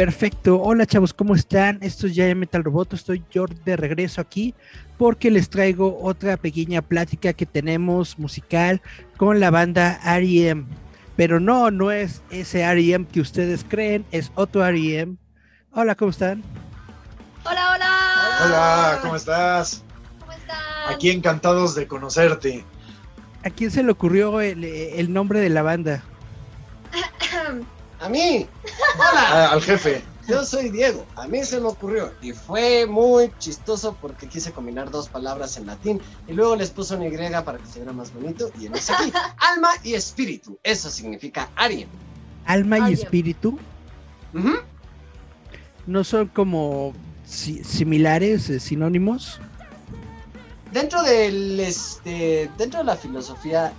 Perfecto. Hola chavos, ¿cómo están? Esto es ya Metal Roboto. Estoy yo de regreso aquí porque les traigo otra pequeña plática que tenemos musical con la banda R.E.M. Pero no, no es ese R.E.M. que ustedes creen, es otro R.E.M. Hola, ¿cómo están? Hola, hola. Hola, ¿cómo estás? ¿Cómo están? Aquí encantados de conocerte. ¿A quién se le ocurrió el, el nombre de la banda? A mí. Hola. Ah, al jefe. Yo soy Diego. A mí se me ocurrió y fue muy chistoso porque quise combinar dos palabras en latín y luego les puse una Y para que se viera más bonito y en ese aquí, alma y espíritu. Eso significa Arien. Alma y espíritu no son como si- similares, eh, sinónimos. Dentro del este dentro de la filosofía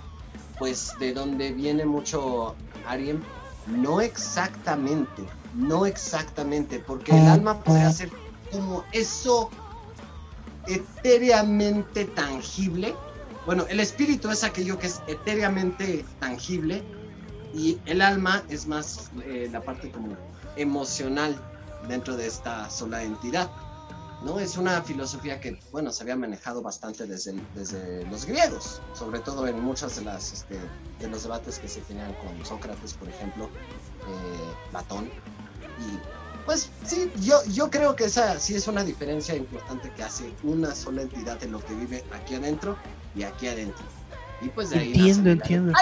pues de donde viene mucho Arien no exactamente, no exactamente, porque el alma podría ser como eso etéreamente tangible. Bueno, el espíritu es aquello que es etéreamente tangible y el alma es más eh, la parte como emocional dentro de esta sola entidad. ¿No? Es una filosofía que, bueno, se había manejado bastante desde, desde los griegos, sobre todo en muchas de las este, de los debates que se tenían con Sócrates, por ejemplo, eh, Platón. Y pues sí, yo, yo creo que esa sí es una diferencia importante que hace una sola entidad en lo que vive aquí adentro y aquí adentro. Y pues de ahí Entiendo, entiendo.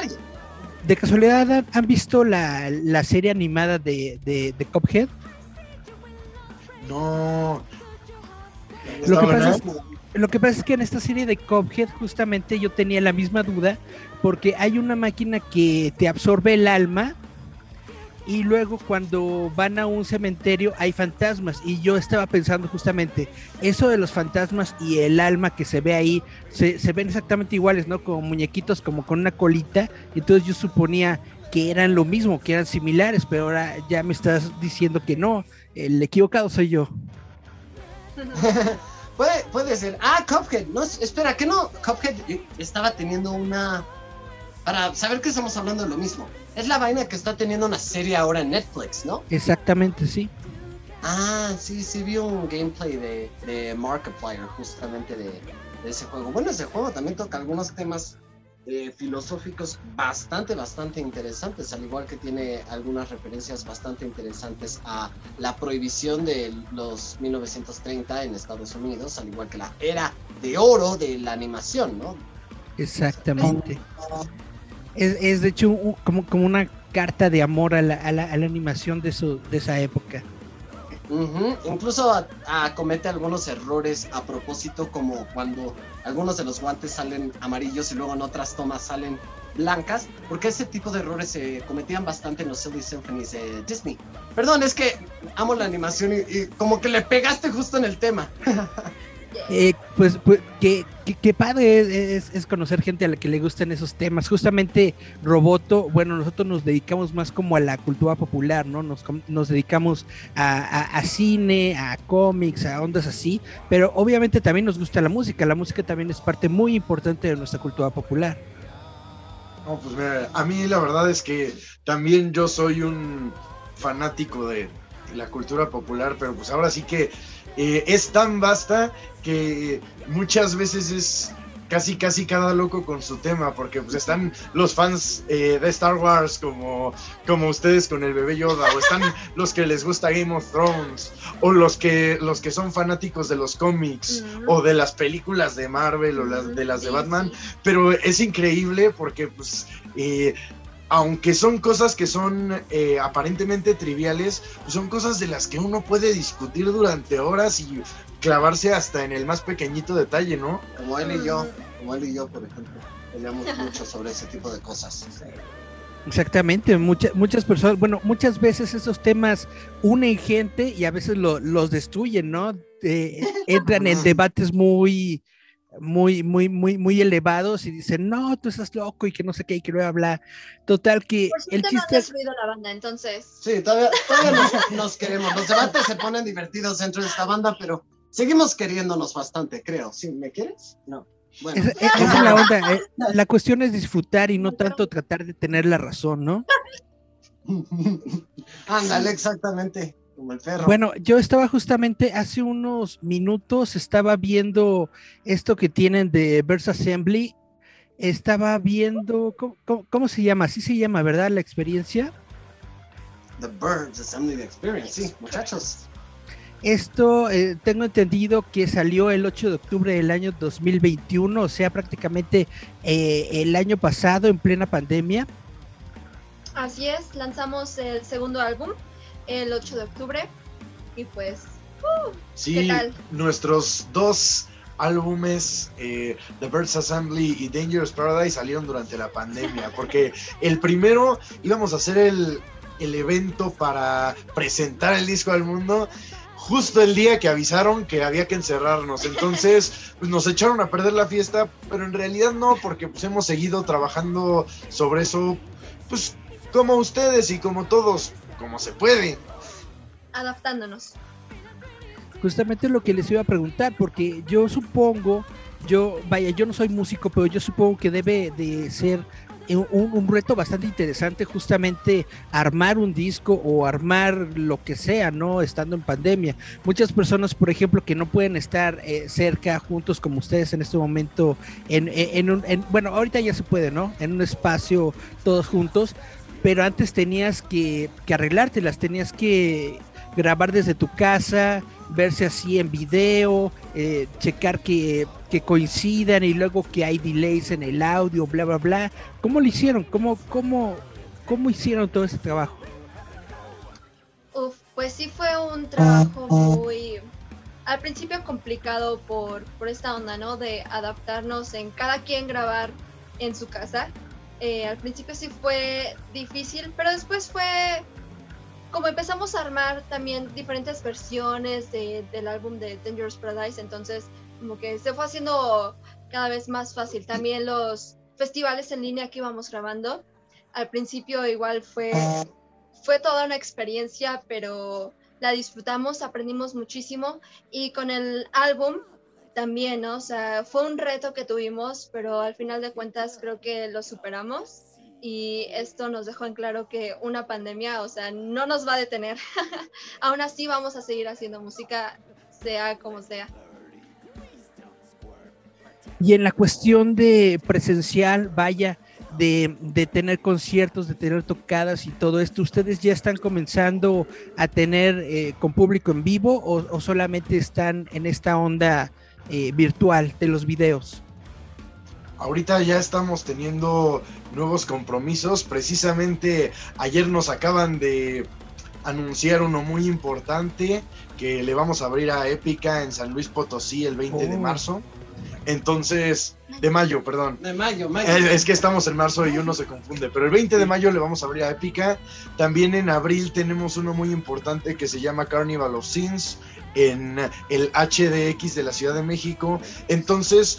¿De casualidad han- visto la, la serie animada de, de, de Cuphead? No. Lo que ¿Está pasa es, lo que pasa es que en esta serie de Cuphead justamente yo tenía la misma duda porque hay una máquina que te absorbe el alma y luego cuando van a un cementerio hay fantasmas y yo estaba pensando justamente eso de los fantasmas y el alma que se ve ahí se, se ven exactamente iguales, ¿no? Como muñequitos como con una colita y entonces yo suponía que eran lo mismo, que eran similares, pero ahora ya me estás diciendo que no, el equivocado soy yo. puede, puede ser. Ah, Cuphead. No, espera, que no. Cuphead estaba teniendo una. Para saber que estamos hablando de lo mismo. Es la vaina que está teniendo una serie ahora en Netflix, ¿no? Exactamente, sí. Ah, sí, sí, vi un gameplay de, de Markiplier justamente de, de ese juego. Bueno, ese juego también toca algunos temas eh, filosóficos bastante, bastante interesantes, al igual que tiene algunas referencias bastante interesantes a la prohibición de los 1930 en Estados Unidos, al igual que la era de oro de la animación, ¿no? Exactamente. Es, es de hecho como, como una carta de amor a la, a la- a la animación de, su, de esa época. Incluso comete algunos errores a propósito, como cuando algunos de los guantes salen amarillos y luego en otras tomas salen blancas, porque ese tipo de errores se cometían bastante en los Silly Symphonies de Disney. Perdón, es que amo la animación y como que le pegaste justo en el tema. Eh, pues, pues qué, qué- padre es, conocer gente a la que le gustan esos temas. Justamente Roboto, bueno, nosotros nos dedicamos más como a la cultura popular, ¿no? Nos, nos dedicamos a, a- a cine, a cómics, a ondas así, pero obviamente también nos gusta la música. La música también es parte muy importante de nuestra cultura popular. No, pues mira, a mí la verdad es que también yo soy un fanático de la cultura popular, pero pues ahora sí que eh, es tan vasta que muchas veces es casi casi cada loco con su tema, porque pues están los fans eh, de Star Wars como, como ustedes con el bebé Yoda, o están los que les gusta Game of Thrones, o los que, los que son fanáticos de los cómics, o de las películas de Marvel, o las, de las de Batman, pero es increíble porque pues eh, aunque son cosas que son eh, aparentemente triviales, pues son cosas de las que uno puede discutir durante horas y clavarse hasta en el más pequeñito detalle, ¿no? Como él y yo, como él y yo, por ejemplo, peleamos mucho sobre ese tipo de cosas. Exactamente, muchas muchas personas, bueno, muchas veces esos temas unen gente y a veces lo, los destruyen, ¿no? Eh, entran en debates muy, muy, muy, muy, muy elevados y dicen, no, tú estás loco y que no sé qué, y que no hablar. Total que Por el suerte no chiste es, destruido la banda, entonces. Sí, todavía, todavía nos, nos queremos. Los debates se ponen divertidos dentro de esta banda, pero seguimos queriéndonos bastante, creo. ¿Sí? ¿Me quieres? No. Bueno, esa, esa es la onda, eh, la cuestión es disfrutar y no tanto tratar de tener la razón, ¿no? ándale, exactamente. Como el perro. Bueno, yo estaba justamente hace unos minutos, estaba viendo esto que tienen de Verse Assembly. Estaba viendo, ¿cómo, cómo- cómo se llama? Así se llama, ¿verdad? La experiencia. The Birds Assembly Experience. Sí, muchachos. Esto eh, tengo entendido que salió el 8 de octubre del año 2021, o sea, prácticamente eh, el año pasado en plena pandemia. Así es, lanzamos el segundo álbum el 8 de octubre. Y pues, Sí, ¿Qué tal? nuestros dos álbumes, eh, The Birds Assembly y Dangerous Paradise, salieron durante la pandemia, porque el primero íbamos a hacer el, el evento para presentar el disco al mundo. Justo el día que avisaron que había que encerrarnos, entonces pues nos echaron a perder la fiesta, pero en realidad no, porque pues hemos seguido trabajando sobre eso, pues como ustedes y como todos, como se puede. adaptándonos. Justamente lo que les iba a preguntar, porque yo supongo, yo, vaya, yo no soy músico, pero yo supongo que debe de ser un, un reto bastante interesante justamente armar un disco o armar lo que sea, ¿no? Estando en pandemia. Muchas personas, por ejemplo, que no pueden estar eh, cerca, juntos como ustedes en este momento, en, en, en un, en- bueno, ahorita ya se puede, ¿no? En un espacio todos juntos, pero antes tenías que, que arreglártelas, tenías que grabar desde tu casa, verse así en video, eh, checar que, que coincidan y luego que hay delays en el audio, bla, bla, bla. ¿Cómo lo hicieron? ¿Cómo, cómo, cómo hicieron todo ese trabajo? Uf, pues sí fue un trabajo muy, al principio complicado por, por esta onda, ¿no? De adaptarnos en cada quien grabar en su casa. Eh, al principio sí fue difícil, pero después fue como empezamos a armar también diferentes versiones de- del álbum de Dangerous Paradise, entonces como que se fue haciendo cada vez más fácil. También los festivales en línea que íbamos grabando, al principio igual fue fue toda una experiencia, pero la disfrutamos, aprendimos muchísimo y con el álbum también. O sea, fue un reto que tuvimos, pero al final de cuentas creo que lo superamos y esto nos dejó en claro que una pandemia, o sea, no nos va a detener. Aún así vamos a seguir haciendo música, sea como sea. Y en la cuestión de presencial, vaya, de, de tener conciertos, de tener tocadas y todo esto, ¿ustedes ya están comenzando a tener eh, con público en vivo o solamente están en esta onda eh, virtual de los videos? Ahorita ya estamos teniendo nuevos compromisos. Precisamente ayer nos acaban de anunciar uno muy importante que le vamos a abrir a Épica en San Luis Potosí el 20 de Oh. marzo. Entonces, de mayo, perdón. De mayo, mayo. Es, es que estamos en marzo y uno se confunde, pero el 20 de mayo le vamos a abrir a Épica. También en abril tenemos uno muy importante que se llama Carnival of Sins en el HDX de la Ciudad de México. Entonces,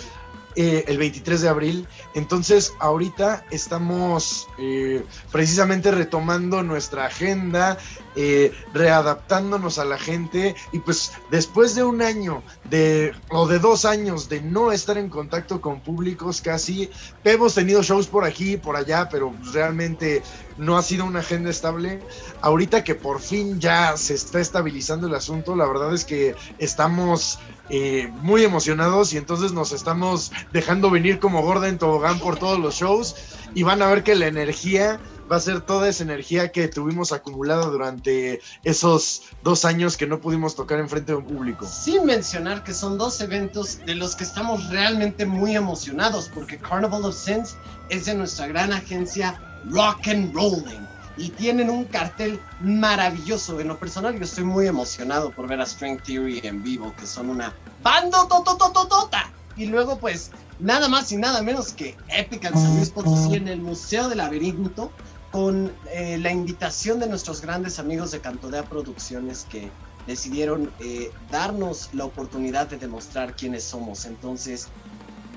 eh, el 23 de abril. Entonces, ahorita estamos eh, precisamente retomando nuestra agenda, eh, readaptándonos a la gente y pues después de un año de o de dos años de no estar en contacto con públicos casi, hemos tenido shows por aquí por allá, pero realmente no ha sido una agenda estable. Ahorita que por fin ya se está estabilizando el asunto, la verdad es que estamos eh, muy emocionados y entonces nos estamos dejando venir como gorda en tobogán por todos los shows y van a ver que la energía va a ser toda esa energía que tuvimos acumulada durante esos dos años que no pudimos tocar en frente de un público. Sin mencionar que son dos eventos de los que estamos realmente muy emocionados, porque Carnival of Sins es de nuestra gran agencia Rock and Rolling y tienen un cartel maravilloso. En lo personal, yo estoy muy emocionado por ver a Strength Theory en vivo, que son una banda totototota. Y luego, pues, nada más y nada menos que Epic en San Luis Potosí en el Museo del Laberinto con eh, la invitación de nuestros grandes amigos de Cantodea Producciones que decidieron eh, darnos la oportunidad de demostrar quiénes somos. Entonces,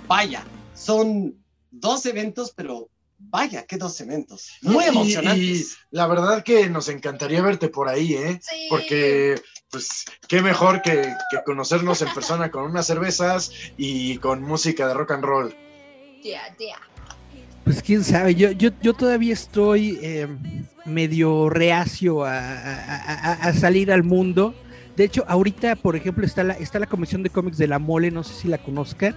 vaya, son dos eventos, pero vaya, qué dos eventos. Muy Y- emocionantes. Y, la verdad que nos encantaría verte por ahí, ¿eh? Sí. Porque, pues, qué mejor que, que conocernos en persona con unas cervezas y con música de rock and roll. Yeah, yeah. Pues quién sabe, yo, yo, yo todavía estoy eh, medio reacio a, a- a- a salir al mundo. De hecho, ahorita, por ejemplo, está la, está la Comisión de Cómics de la Mole, no sé si la conozcan.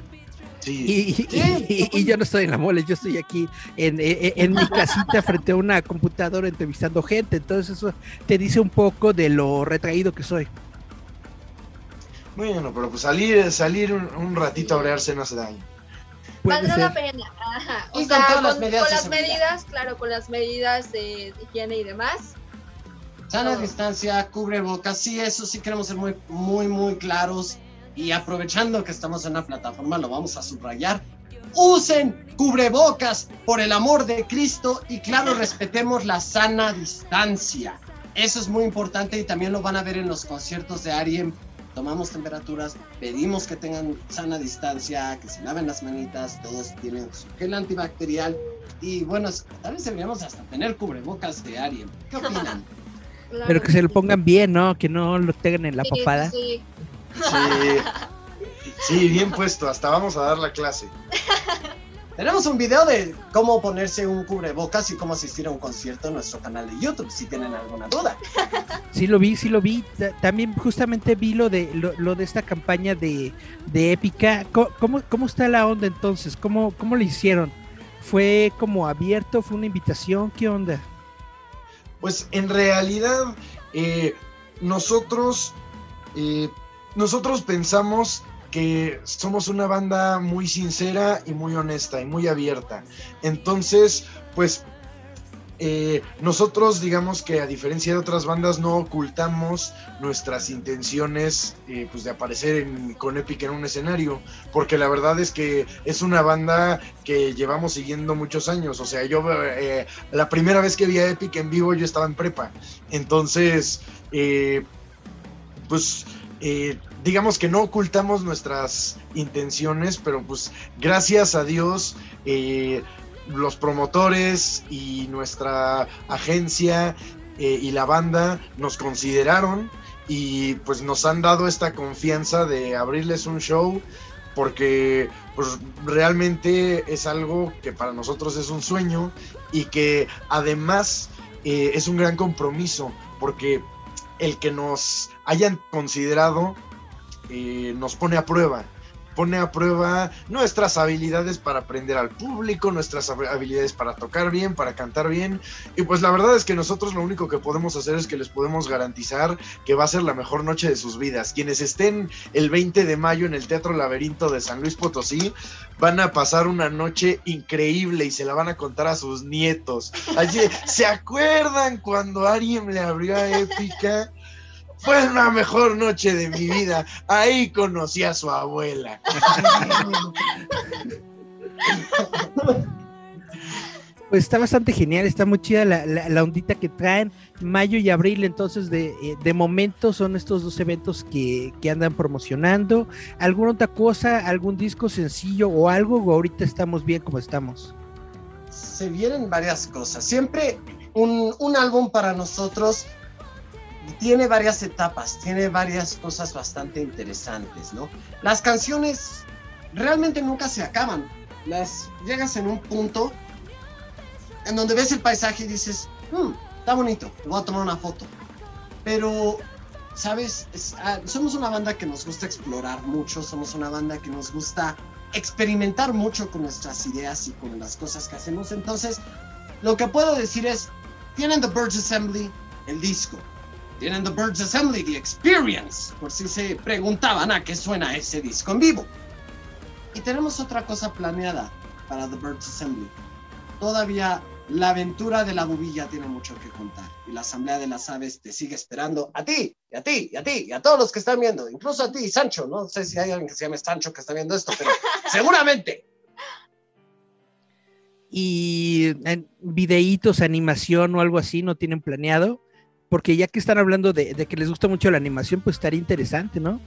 Sí. Y, y- y- y yo no estoy en la mole, yo estoy aquí en, en- en mi casita frente a una computadora entrevistando gente. Entonces eso te dice un poco de lo retraído que soy. Bueno, pero pues salir, salir un, un ratito a brearse no hace daño. Valdrá la pena. Ajá. O sea, con, las medidas con de las seguridad. medidas, claro, con las medidas de higiene y demás. Sana No. distancia, cubrebocas, sí, eso sí queremos ser muy, muy, muy claros. Y aprovechando que estamos en una plataforma, lo vamos a subrayar. Usen cubrebocas por el amor de Cristo y claro, respetemos la sana distancia. Eso es muy importante y también lo van a ver en los conciertos de Ariem. Tomamos temperaturas, pedimos que tengan sana distancia, que se laven las manitas, todos tienen su gel antibacterial y bueno, tal vez deberíamos hasta tener cubrebocas de Ariem. ¿Qué opinan? Claro Pero que se lo pongan bien, ¿no? Que no lo tengan en la Sí, sí, papada. sí. Sí. Sí, bien puesto. Hasta vamos a dar la clase. Tenemos un video de cómo ponerse un cubrebocas y cómo asistir a un concierto en nuestro canal de YouTube, si tienen alguna duda. Sí lo vi, sí lo vi. Ta- También justamente vi lo de lo, lo de esta campaña de, de Épica. ¿Cómo, ¿Cómo está la onda entonces? ¿Cómo, ¿Cómo lo hicieron? ¿Fue como abierto? ¿Fue una invitación? ¿Qué onda? Pues en realidad, eh, nosotros, eh, nosotros pensamos que somos una banda muy sincera y muy honesta y muy abierta. Entonces, pues eh, nosotros digamos que a diferencia de otras bandas no ocultamos nuestras intenciones eh, pues de aparecer con Epic en un escenario, porque la verdad es que es una banda que llevamos siguiendo muchos años, o sea, yo eh, la primera vez que vi a Epic en vivo yo estaba en prepa, entonces pues digamos que no ocultamos nuestras intenciones, pero pues gracias a Dios eh, los promotores y nuestra agencia eh, y la banda nos consideraron y pues nos han dado esta confianza de abrirles un show porque pues realmente es algo que para nosotros es un sueño y que además eh, es un gran compromiso porque el que nos hayan considerado eh, nos pone a prueba pone a prueba nuestras habilidades para aprender al público, nuestras hab- habilidades para tocar bien, para cantar bien. Y pues la verdad es que nosotros lo único que podemos hacer es que les podemos garantizar que va a ser la mejor noche de sus vidas. Quienes estén el 20 de mayo en el Teatro Laberinto de San Luis Potosí van a pasar una noche increíble y se la van a contar a sus nietos. Así, ¿se acuerdan cuando Ariem le abrió a Épica? Fue la mejor noche de mi vida. Ahí conocí a su abuela. Pues está bastante genial, está muy chida la, la- la ondita que traen. Mayo y abril, entonces de, eh, de momento son estos dos eventos que, que andan promocionando. ¿Alguna otra cosa, algún disco sencillo o algo? ¿O ahorita estamos bien como estamos? Se vienen varias cosas. Siempre un, un álbum para nosotros tiene varias etapas, tiene varias cosas bastante interesantes, ¿no? Las canciones realmente nunca se acaban. Las llegas en un punto en donde ves el paisaje y dices, "Hmm, está bonito, voy a tomar una foto. Pero, ¿sabes? Es- ah, somos una banda que nos gusta explorar mucho, somos una banda que nos gusta experimentar mucho con nuestras ideas y con las cosas que hacemos. Entonces, lo que puedo decir es, tienen The Birds Assembly, el disco. Tienen The Birds Assembly, The Experience, por si se preguntaban a qué suena ese disco en vivo. Y tenemos otra cosa planeada para The Birds Assembly. Todavía la aventura de la bubilla tiene mucho que contar. Y la Asamblea de las Aves te sigue esperando a ti, y a ti, y a ti, y a todos los que están viendo. Incluso a ti, Sancho. No sé si hay alguien que se llame Sancho que está viendo esto, pero seguramente. y en videitos, animación o algo así no tienen planeado? Porque ya que están hablando de, de que les gusta mucho la animación, pues estaría interesante, ¿no?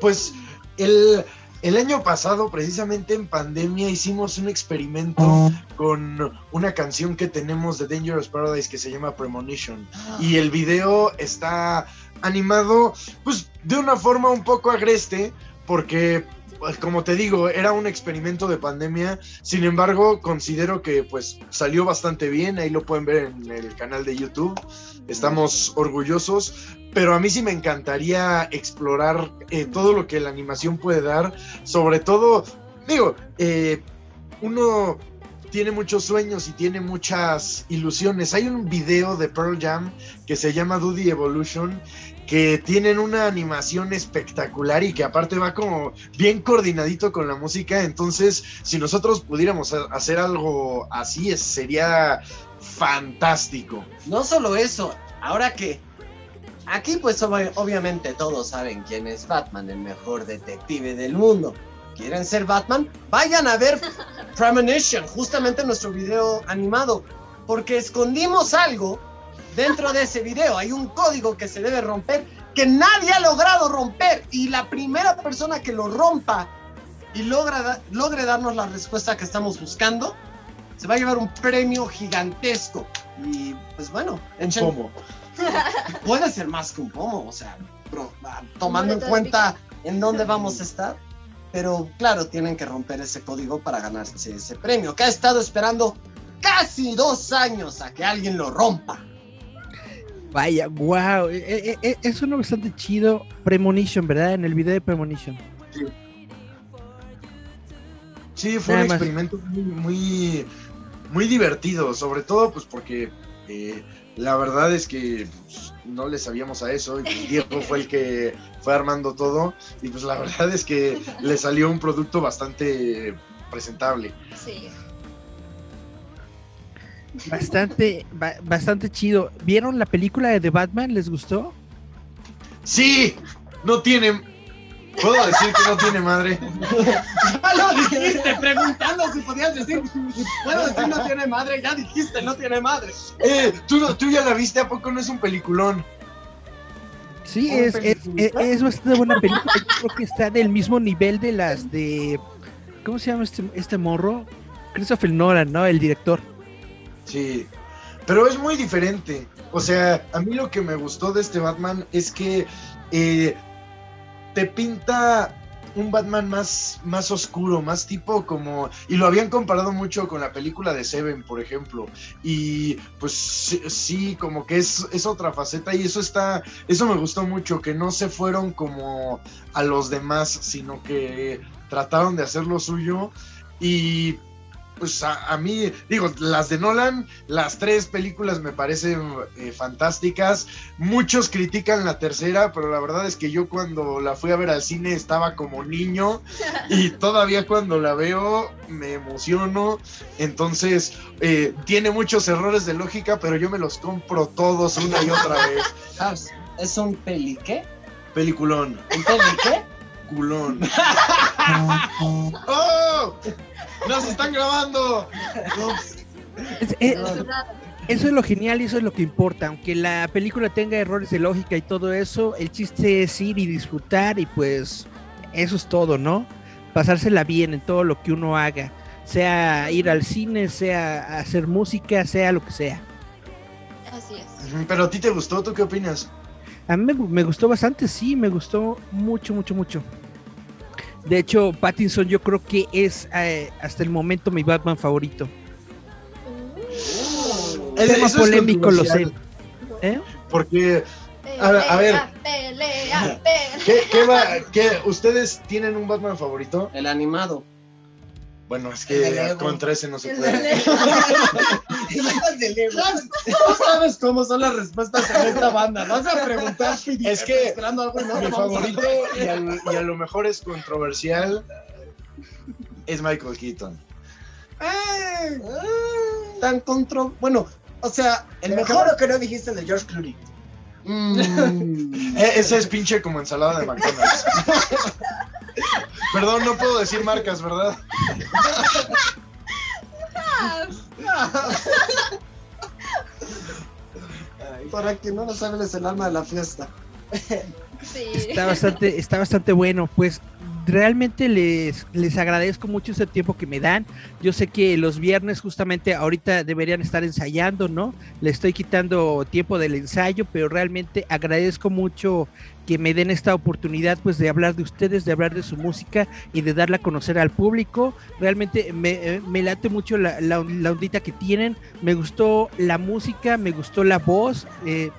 Pues el, el año pasado, precisamente en pandemia, hicimos un experimento con una canción que tenemos de Dangerous Paradise que se llama Premonition. Y el video está animado, pues, de una forma un poco agreste, porque, pues, como te digo, era un experimento de pandemia. Sin embargo, considero que, pues, salió bastante bien. Ahí lo pueden ver en el canal de YouTube. Estamos orgullosos. Pero a mí sí me encantaría explorar eh, todo lo que la animación puede dar. Sobre todo, digo, eh, uno tiene muchos sueños y tiene muchas ilusiones. Hay un video de Pearl Jam que se llama Duty Evolution que tienen una animación espectacular y que aparte va como bien coordinadito con la música. Entonces, si nosotros pudiéramos ha- hacer algo así, es- sería fantástico. No solo eso, ahora que aquí pues ob- obviamente todos saben quién es Batman, el mejor detective del mundo. ¿Quieren ser Batman? Vayan a ver Premonition, justamente nuestro video animado, porque escondimos algo dentro de ese video. Hay un código que se debe romper que nadie ha logrado romper y la primera persona que lo rompa y logra logre darnos la respuesta que estamos buscando se va a llevar un premio gigantesco. Y pues bueno, echen- ¿Cómo? puede ser más que un pomo, o sea, bro, ah, tomando en cuenta en dónde vamos a estar. Pero claro, tienen que romper ese código para ganarse ese premio, que ha estado esperando casi dos años a que alguien lo rompa. Vaya, wow. Es suena bastante chido. Premonition, ¿verdad? En el video de Premonition. Sí, fue Nada un más. experimento muy, muy, muy divertido, sobre todo pues porque eh, la verdad es que pues, no le sabíamos a eso y Diego fue el que fue armando todo y pues la verdad es que le salió un producto bastante presentable. Sí. Bastante, ba- bastante chido. ¿Vieron la película de The Batman? ¿Les gustó? Sí, no tiene... ¿Puedo decir que no tiene madre? Ya lo dijiste, preguntando si podías decir, puedo decir no tiene madre, ya dijiste no tiene madre. Eh, ¿tú, no- tú ya la viste, ¿a poco no es un peliculón? Sí, ¿Una es, es, es, es bastante buena película. Yo creo que está del mismo nivel de las de. ¿Cómo se llama este, este morro? Christopher Nolan, ¿no? El director. Sí, pero es muy diferente. O sea, a mí lo que me gustó de este Batman es que eh, te pinta un Batman más, más oscuro, más tipo como... Y lo habían comparado mucho con la película de Seven, por ejemplo. Y pues sí, sí, como que es, es otra faceta y eso está... Eso me gustó mucho, que no se fueron como a los demás, sino que trataron de hacer lo suyo. Y pues a, a mí, digo, las de Nolan, las tres películas me parecen eh, fantásticas. Muchos critican la tercera, pero la verdad es que yo cuando la fui a ver al cine estaba como niño y todavía cuando la veo me emociono. Entonces, eh, tiene muchos errores de lógica, pero yo me los compro todos una y otra vez. ¿es un peliqué? Peliculón, ¿Un peliqué? Culón. ¡Oh! ¡Nos están grabando! Es- es- verdad. eso es lo genial y eso es lo que importa. Aunque la película tenga errores de lógica y todo eso, el chiste es ir y disfrutar y pues eso es todo, ¿no? Pasársela bien en todo lo que uno haga. Sea ir al cine, sea hacer música, sea lo que sea. Así es. Pero a ti te gustó, ¿tú qué opinas? A mí me, me gustó bastante, sí, me gustó mucho, mucho, mucho. De hecho, Pattinson yo creo que es eh, hasta el momento mi Batman favorito. Es- Tema polémico, lo sé. ¿Eh? Porque, A ver, a ver. Pelea, pelea, ¿qué, qué va, qué, ¿ustedes tienen un Batman favorito? El animado. Bueno, es que contra ese no se puede. de No sabes cómo son las respuestas en esta banda. Vas a preguntar Es que esperando algo y no Mi a- favorito, y, a lo mejor es controversial, es Michael Keaton. Eh, Tan contro... Bueno, o sea, el mejor... que no dijiste el de George Clooney. Mm. Eh, ese es pinche como ensalada de McDonald's. Perdón, no puedo decir marcas, ¿verdad? Para que no nos hables el alma de la fiesta. Sí. Está bastante, está bastante bueno. Pues realmente les, les agradezco mucho ese tiempo que me dan. Yo sé que los viernes justamente ahorita deberían estar ensayando, ¿no? Le estoy quitando tiempo del ensayo, pero realmente agradezco mucho que me den esta oportunidad pues de hablar de ustedes, de hablar de su música y de darla a conocer al público. Realmente me, eh, me late mucho la, la, ondita que tienen. Me gustó la música, me gustó la voz. eh,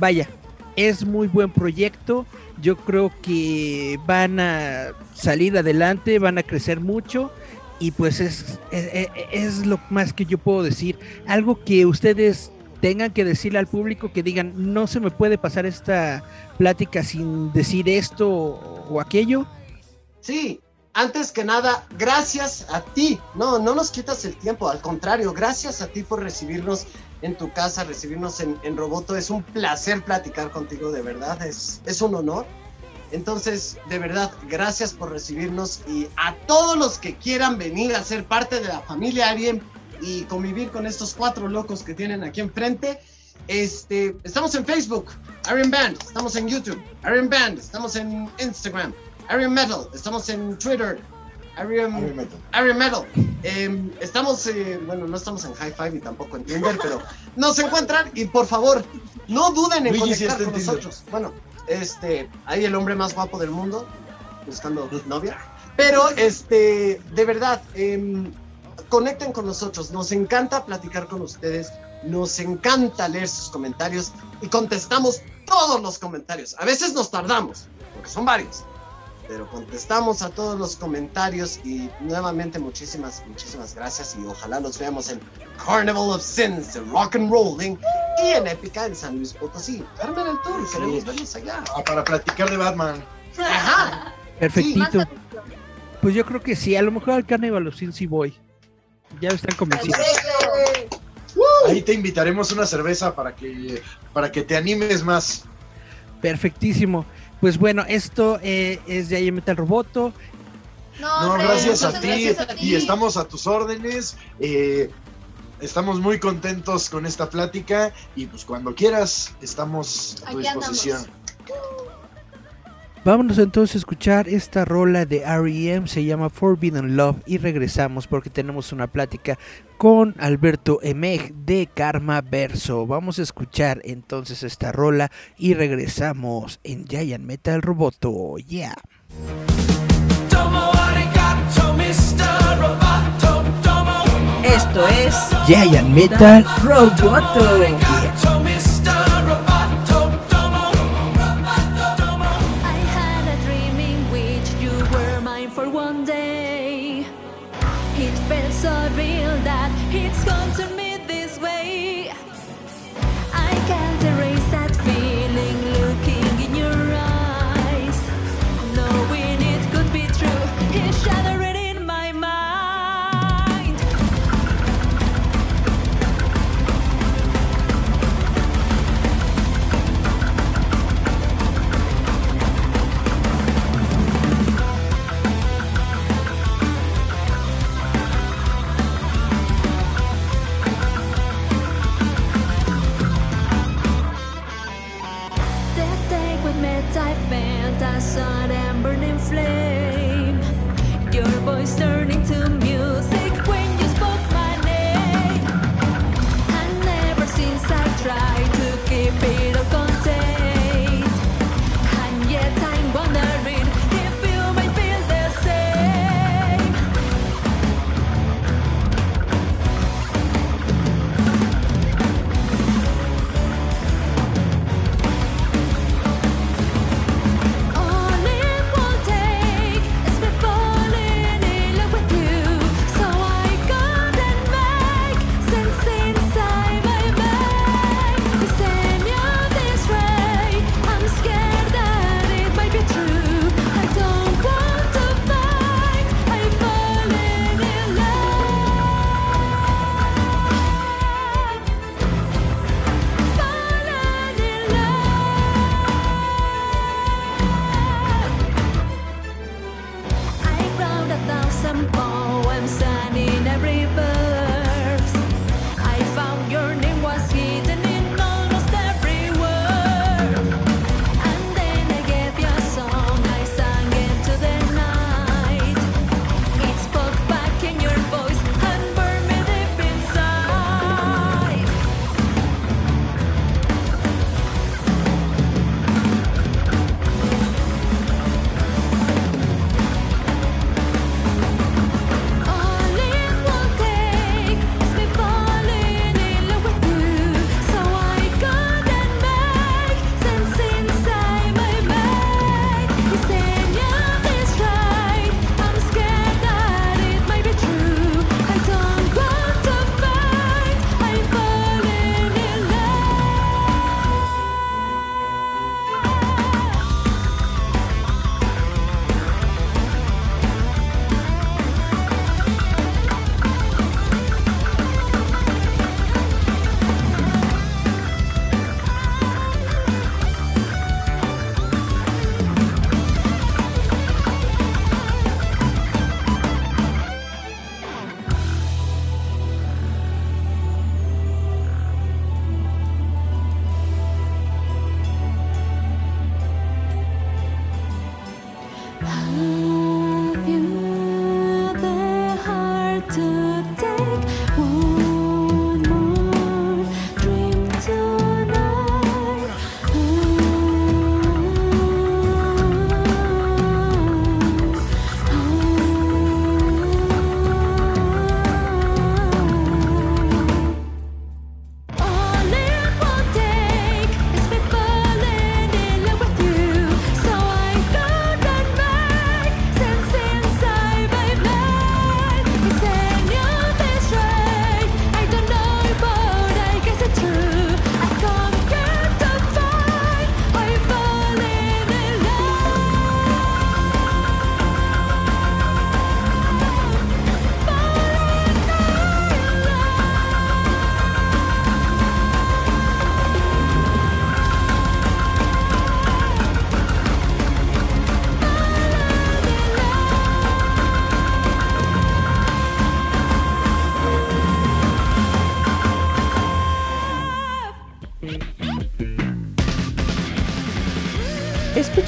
vaya, es muy buen proyecto. Yo creo que van a salir adelante, van a crecer mucho y pues es, es, lo más que yo puedo decir. Algo que ustedes tengan que decirle al público que digan, no se me puede pasar esta plática sin decir esto o aquello. Sí, antes que nada, gracias a ti. No, no nos quitas el tiempo, al contrario, gracias a ti por recibirnos en tu casa, recibirnos en, Roboto. Es un placer platicar contigo, de verdad, es, es un honor. Entonces, de verdad, gracias por recibirnos y a todos los que quieran venir a ser parte de la familia Ariem y convivir con estos cuatro locos que tienen aquí enfrente. Este, estamos en Facebook, Ariem Band, estamos en YouTube, Ariem Band, estamos en Instagram, Ariem Metal, estamos en Twitter, Heavy metal. Metal. Eh, estamos, eh, bueno, no estamos en Hi-Fi ni tampoco en Tinder, pero nos encuentran y por favor, no duden en Luigi conectar con Tinder. nosotros. Bueno, este, ahí el hombre más guapo del mundo, buscando novia. Pero, este, de verdad, em, conecten con nosotros. Nos encanta platicar con ustedes. Nos encanta leer sus comentarios y contestamos todos los comentarios. A veces nos tardamos, porque son varios. Pero contestamos a todos los comentarios y nuevamente muchísimas, muchísimas gracias y ojalá los veamos en Carnival of Sins de Rock and Rolling y en Épica en San Luis Potosí. Armen el tour, Sí. queremos verlos allá. Ah, para platicar de Batman. Ajá. Perfectito. Pues yo creo que sí, a lo mejor al Carnival of Sin sí voy. Ya están convencidos. Ahí te invitaremos una cerveza para que, para que te animes más. Perfectísimo. Pues bueno, esto eh, es de ahí Metal Roboto. No, No, gracias a ti. gracias a Y ti. estamos a tus órdenes. eh, estamos muy contentos con esta plática. Y pues cuando quieras, estamos a tu Aquí andamos. Vámonos entonces a escuchar esta rola de R.E.M. Se llama Forbidden Love y regresamos porque tenemos una plática con Alberto Emeg de Karma Verso. Vamos a escuchar entonces esta rola y regresamos en Giant Metal Roboto. Yeah. Esto es Giant Metal Roboto.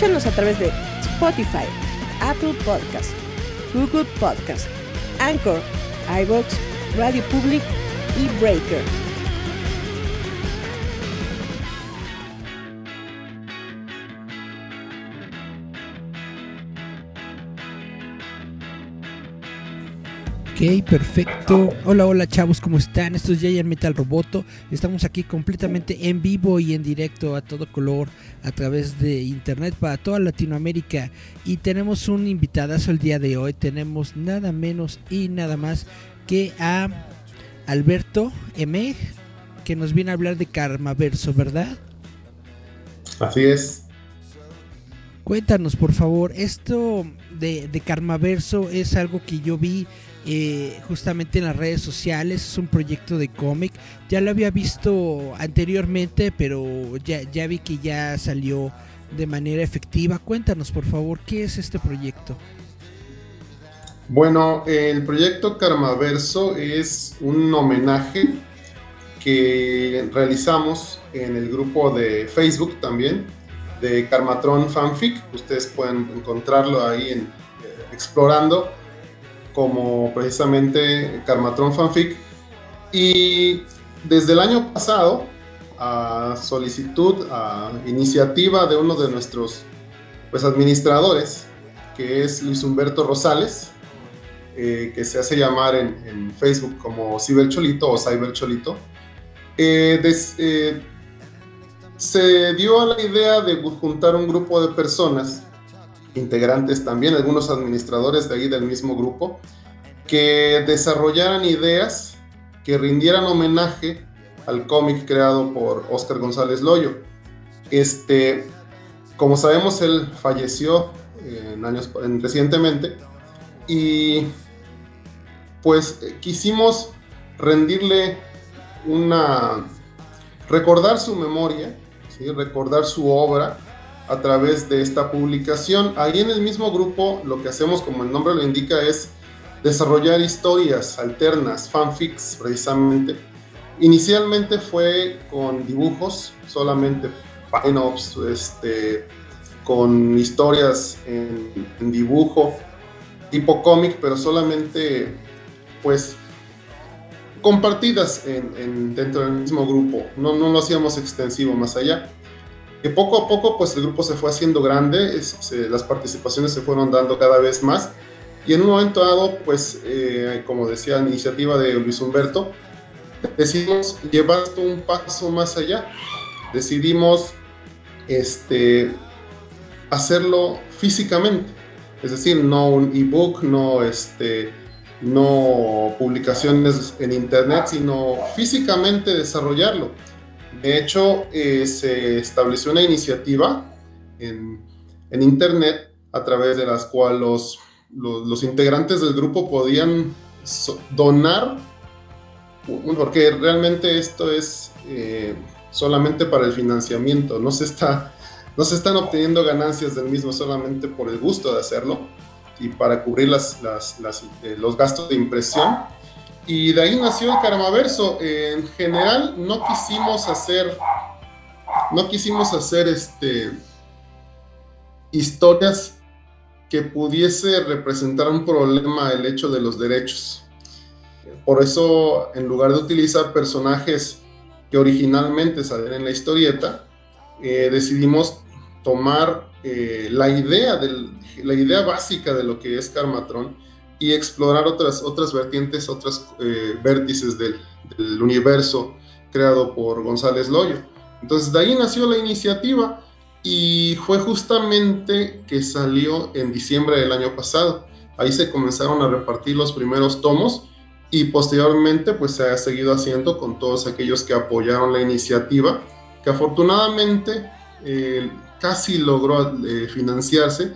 A través de Spotify, Apple Podcast, Google Podcast, Anchor, iVoox, Radio Public y Breaker. Ok, perfecto. Hola, hola chavos, ¿cómo están? Esto es Giant Metal Roboto. Estamos aquí completamente en vivo y en directo a todo color a través de internet para toda Latinoamérica. Y tenemos un invitadazo el día de hoy. Tenemos nada menos y nada más que a Alberto M, que nos viene a hablar de Karmaverso, ¿verdad? Así es. Cuéntanos, por favor, esto de, de Karmaverso es algo que yo vi eh, justamente en las redes sociales. Es un proyecto de cómic. Ya lo había visto anteriormente, pero ya, vi que ya salió de manera efectiva. Cuéntanos, por favor, ¿qué es este proyecto? Bueno, el proyecto Karmaverso es un homenaje que realizamos en el grupo de Facebook también de Karmatron Fanfic. Ustedes pueden encontrarlo ahí eh, explorando como precisamente Karmatron Fanfic. Y desde el año pasado, a solicitud, a iniciativa de uno de nuestros pues, administradores, que es Luis Humberto Rosales, eh, que se hace llamar en, Facebook como Cibercholito o Cybercholito, eh, eh, se dio a la idea de juntar un grupo de personas integrantes también, algunos administradores de ahí del mismo grupo, que desarrollaran ideas que rindieran homenaje al cómic creado por Oscar González Loyo. Este, como sabemos, él falleció en años, en, recientemente y pues quisimos rendirle una, recordar su memoria, ¿sí? recordar su obra a través de esta publicación. Ahí en el mismo grupo lo que hacemos, como el nombre lo indica, es desarrollar historias alternas, fanfics precisamente. Inicialmente fue con dibujos, solamente pin-ups, este, con historias en, dibujo, tipo cómic, pero solamente pues compartidas en, dentro del mismo grupo. No, no lo hacíamos extensivo más allá que poco a poco pues el grupo se fue haciendo grande, las participaciones se fueron dando cada vez más. Y en un momento dado pues eh, como decía la iniciativa de Luis Humberto, decidimos llevar un paso más allá, decidimos este, hacerlo físicamente, es decir, no un ebook, no este, no publicaciones en internet, sino físicamente desarrollarlo de hecho, eh, se estableció una iniciativa en, Internet a través de las cuales los, integrantes del grupo podían donar, porque realmente esto es eh, solamente para el financiamiento, no se, está, no se están obteniendo ganancias del mismo solamente por el gusto de hacerlo y para cubrir eh, los gastos de impresión y de ahí nació el Karmaverso. en general no quisimos hacer, no quisimos hacer este, historias que pudiese representar un problema el hecho de los derechos. Por eso, en lugar de utilizar personajes que originalmente salen en la historieta, eh, decidimos tomar eh, la, idea del, la idea básica de lo que es Karmatron y explorar otras, otras vertientes, otras eh, vértices del, universo creado por González Loyo. Entonces de ahí nació la iniciativa y fue justamente que salió en diciembre del año pasado. Ahí se comenzaron a repartir los primeros tomos y posteriormente pues se ha seguido haciendo con todos aquellos que apoyaron la iniciativa, que afortunadamente eh, casi logró eh, financiarse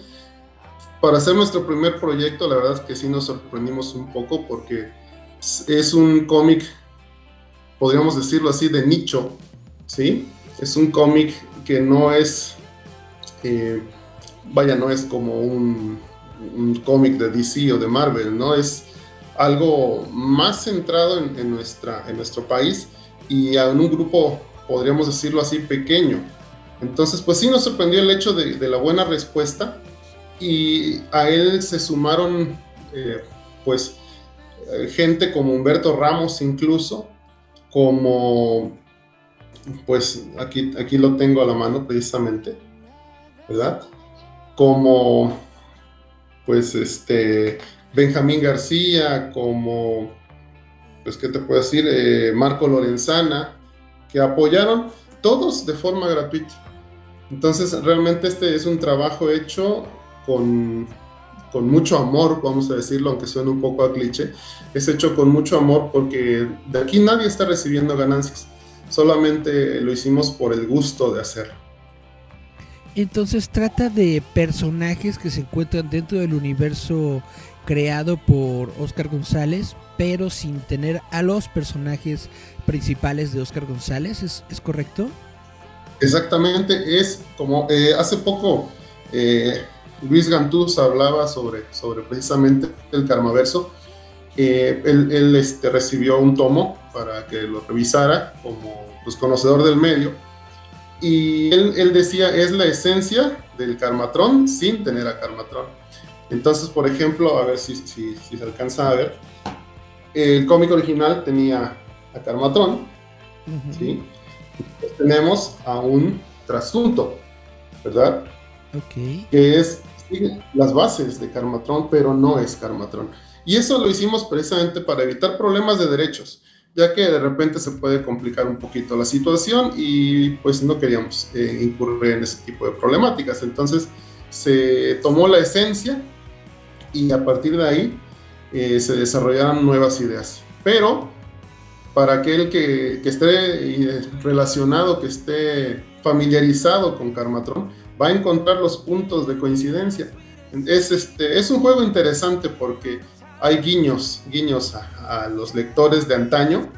para hacer nuestro primer proyecto, la verdad es que sí nos sorprendimos un poco porque es un cómic, podríamos decirlo así, de nicho, ¿sí? Es un cómic que no es, eh, vaya, no es como un, un cómic de DC o de Marvel, ¿no? Es algo más centrado en, nuestra, en nuestro país y en un grupo, podríamos decirlo así, pequeño. Entonces, pues sí nos sorprendió el hecho de la buena respuesta y a él se sumaron, eh, pues, gente como Humberto Ramos incluso, como, pues, aquí, aquí lo tengo a la mano precisamente, ¿verdad? Como, pues, este, Benjamín García, como, pues, ¿qué te puedo decir? Eh, Marco Lorenzana, que apoyaron todos de forma gratuita. Entonces, realmente este es un trabajo hecho con, con mucho amor, vamos a decirlo, aunque suene un poco a cliché. Es hecho con mucho amor porque de aquí nadie está recibiendo ganancias. Solamente lo hicimos por el gusto de hacerlo. Entonces trata de personajes que se encuentran dentro del universo creado por Oscar González, pero sin tener a los personajes principales de Oscar González, ¿es, es correcto? Exactamente, es como eh, hace poco eh, Luis Gantús hablaba sobre, sobre precisamente el Karmaverso. Eh, él él este, recibió un tomo para que lo revisara como pues, conocedor del medio. Y él, él decía, es la esencia del Karmatron sin tener a Karmatron. Entonces, por ejemplo, a ver si, si, si se alcanza a ver, el cómic original tenía a Karmatron, Ujú. ¿sí? Entonces, tenemos a un trasunto, ¿verdad? Ok. que es las bases de Karmatron, pero no es Karmatron. Y eso lo hicimos precisamente para evitar problemas de derechos, ya que de repente se puede complicar un poquito la situación y pues no queríamos eh, incurrir en ese tipo de problemáticas. Entonces se tomó la esencia y a partir de ahí eh, se desarrollaron nuevas ideas. Pero para aquel que, esté eh, relacionado, que esté familiarizado con Karmatron, va a encontrar los puntos de coincidencia. Es, este, es un juego interesante porque hay guiños, guiños a, a los lectores de antaño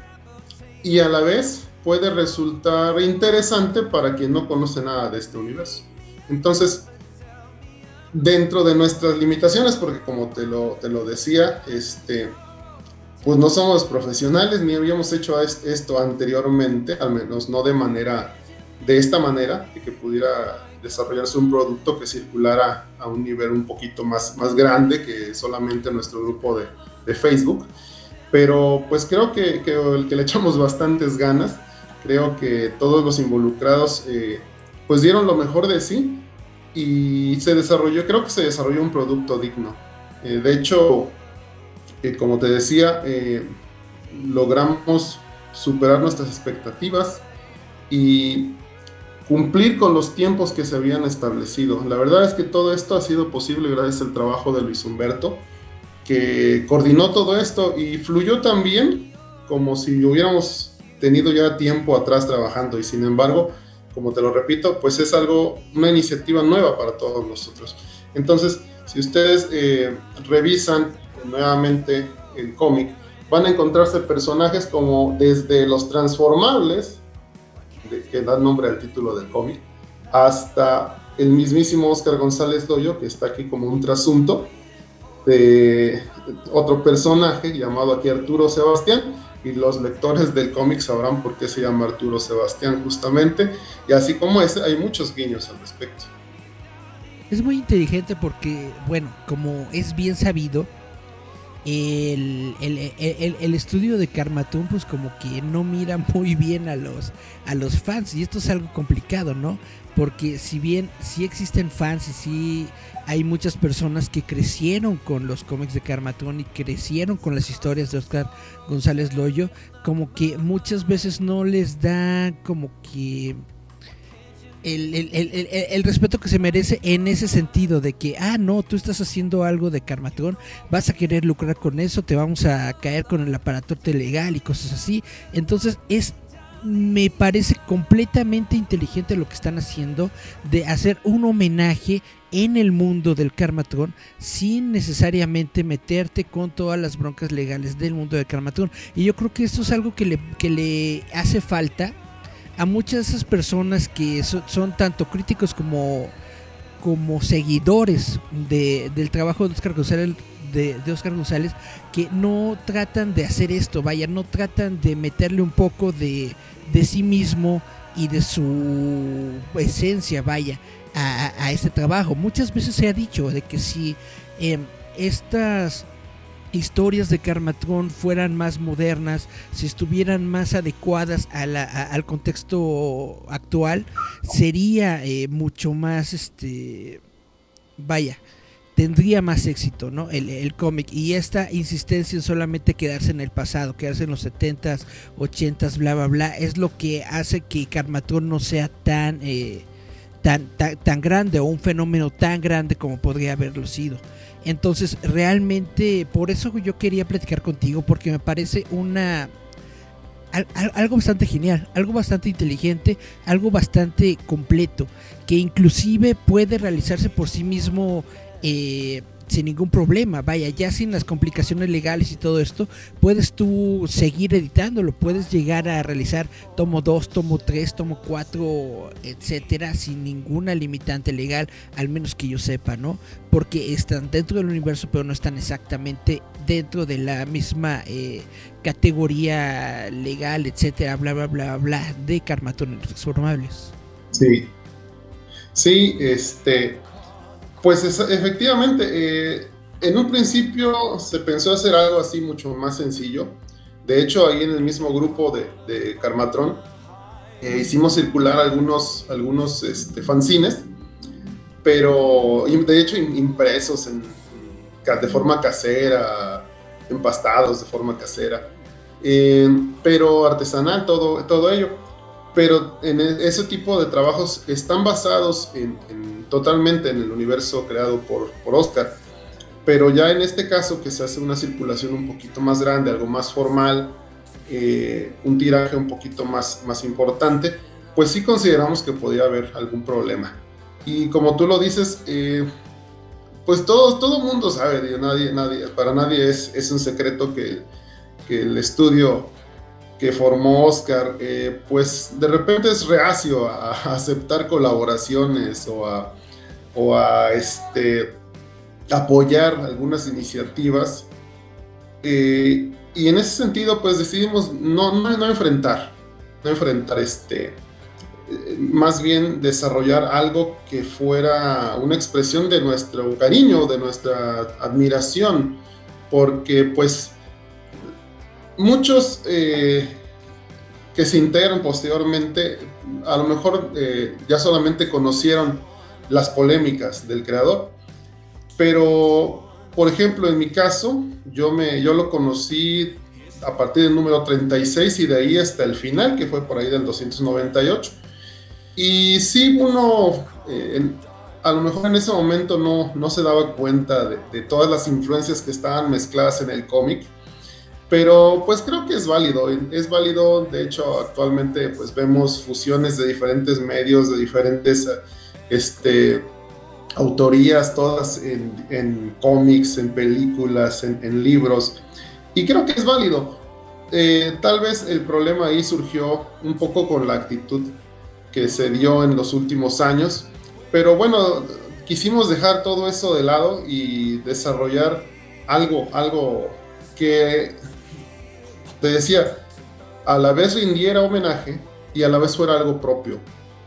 y a la vez puede resultar interesante para quien no conoce nada de este universo. Entonces, dentro de nuestras limitaciones, porque como te lo, te lo decía, este, pues no somos profesionales ni habíamos hecho es- esto anteriormente, al menos no de manera, de esta manera, de que pudiera desarrollarse un producto que circulara a un nivel un poquito más, más grande que solamente nuestro grupo de, de Facebook. Pero pues creo que, que, que le echamos bastantes ganas, creo que todos los involucrados eh, pues dieron lo mejor de sí y se desarrolló, creo que se desarrolló un producto digno. Eh, de hecho, eh, como te decía, eh, logramos superar nuestras expectativas y cumplir con los tiempos que se habían establecido. La verdad es que todo esto ha sido posible gracias al trabajo de Luis Humberto, que coordinó todo esto y fluyó tan bien como si hubiéramos tenido ya tiempo atrás trabajando y sin embargo, como te lo repito, pues es algo, una iniciativa nueva para todos nosotros. Entonces, si ustedes eh, revisan nuevamente el cómic, van a encontrarse personajes como desde los transformables, que da nombre al título del cómic, hasta el mismísimo Oscar González Doyo, que está aquí como un trasunto, de otro personaje llamado aquí Arturo Sebastián, y los lectores del cómic sabrán por qué se llama Arturo Sebastián justamente, y así como ese, hay muchos guiños al respecto. Es muy inteligente porque, bueno, como es bien sabido, el, el, el- estudio de Karmatun pues como que no mira muy bien a los, a los fans y esto es algo complicado, ¿no? Porque si bien sí existen fans y sí hay muchas personas que crecieron con los cómics de Karmatun y crecieron con las historias de Oscar González Loyo, como que muchas veces no les da como que el, el- el- el- respeto que se merece en ese sentido de que, ah, no, tú estás haciendo algo de Karmatron, vas a querer lucrar con eso, te vamos a caer con el aparatote legal y cosas así. Entonces es, me parece completamente inteligente lo que están haciendo de hacer un homenaje en el mundo del Karmatron sin necesariamente meterte con todas las broncas legales del mundo del Karmatron. Y yo creo que esto es algo que le, que le hace falta a muchas de esas personas que so- son tanto críticos como, como seguidores de- del trabajo de Oscar González de, de Oscar González que no tratan de hacer esto, vaya, no tratan de meterle un poco de, de sí mismo y de su esencia, vaya, a, a- este trabajo. Muchas veces se ha dicho de que si em, estas historias de Carmatron fueran más modernas, si estuvieran más adecuadas al contexto actual, sería eh, mucho más, este, vaya, tendría más éxito, ¿no? El, el cómic. Y esta insistencia en solamente quedarse en el pasado, quedarse en los 70s, 80s, bla, bla, bla, es lo que hace que Carmatron no sea tan, eh, tan, tan, tan grande o un fenómeno tan grande como podría haberlo sido. Entonces, realmente, por eso yo quería platicar contigo, porque me parece una... al- al- algo bastante genial, algo bastante inteligente, algo bastante completo, que inclusive puede realizarse por sí mismo eh, sin ningún problema, vaya, ya sin las complicaciones legales y todo esto, puedes tú seguir editándolo, puedes llegar a realizar tomo 2, tomo 3, tomo 4, etcétera, sin ninguna limitante legal, al menos que yo sepa, ¿no? Porque están dentro del universo, pero no están exactamente dentro de la misma eh, categoría legal, etcétera, bla, bla, bla, bla, de Carmaton en los transformables. Sí. Sí, este. Pues es- efectivamente, eh, en un principio se pensó hacer algo así mucho más sencillo. De hecho, ahí en el mismo grupo de, de Carmatron eh, hicimos circular algunos, algunos este, fanzines, pero de hecho im- impresos de forma casera, empastados de forma casera, eh, pero artesanal todo, todo ello pero en e- ese tipo de trabajos están basados en- totalmente en el universo creado por, por Oscar. Pero ya en este caso que se hace una circulación un poquito más grande, algo más formal, eh, un tiraje un poquito más, más importante, pues sí consideramos que podría haber algún problema. Y como tú lo dices, eh, pues todo, todo mundo sabe, digo, nadie, nadie, para nadie es, es un secreto que, que el estudio que formó Oscar, eh, pues de repente es reacio a, a aceptar colaboraciones o a, o a este, apoyar algunas iniciativas. Eh, y en ese sentido, pues decidimos no, no, no enfrentar, no enfrentar este, eh, más bien desarrollar algo que fuera una expresión de nuestro cariño, de nuestra admiración, porque pues muchos eh, que se integran posteriormente, a lo mejor ya solamente conocieron las polémicas del creador, pero por ejemplo en mi caso, yo, me, yo lo conocí a partir del número 36 y de ahí hasta el final, que fue por ahí del 298. Y sí, uno eh, en- a lo mejor en ese momento no, no se daba cuenta de, de todas las influencias que estaban mezcladas en el cómic, pero pues creo que es válido, es válido, de hecho actualmente pues vemos fusiones de diferentes medios, de diferentes este, autorías, todas en, cómics, en películas, en, en libros, y creo que es válido. Eh, tal vez el problema ahí surgió un poco con la actitud que se dio en los últimos años, pero bueno, quisimos dejar todo eso de lado y desarrollar algo, algo que te decía, a la vez rindiera homenaje y a la vez fuera algo propio.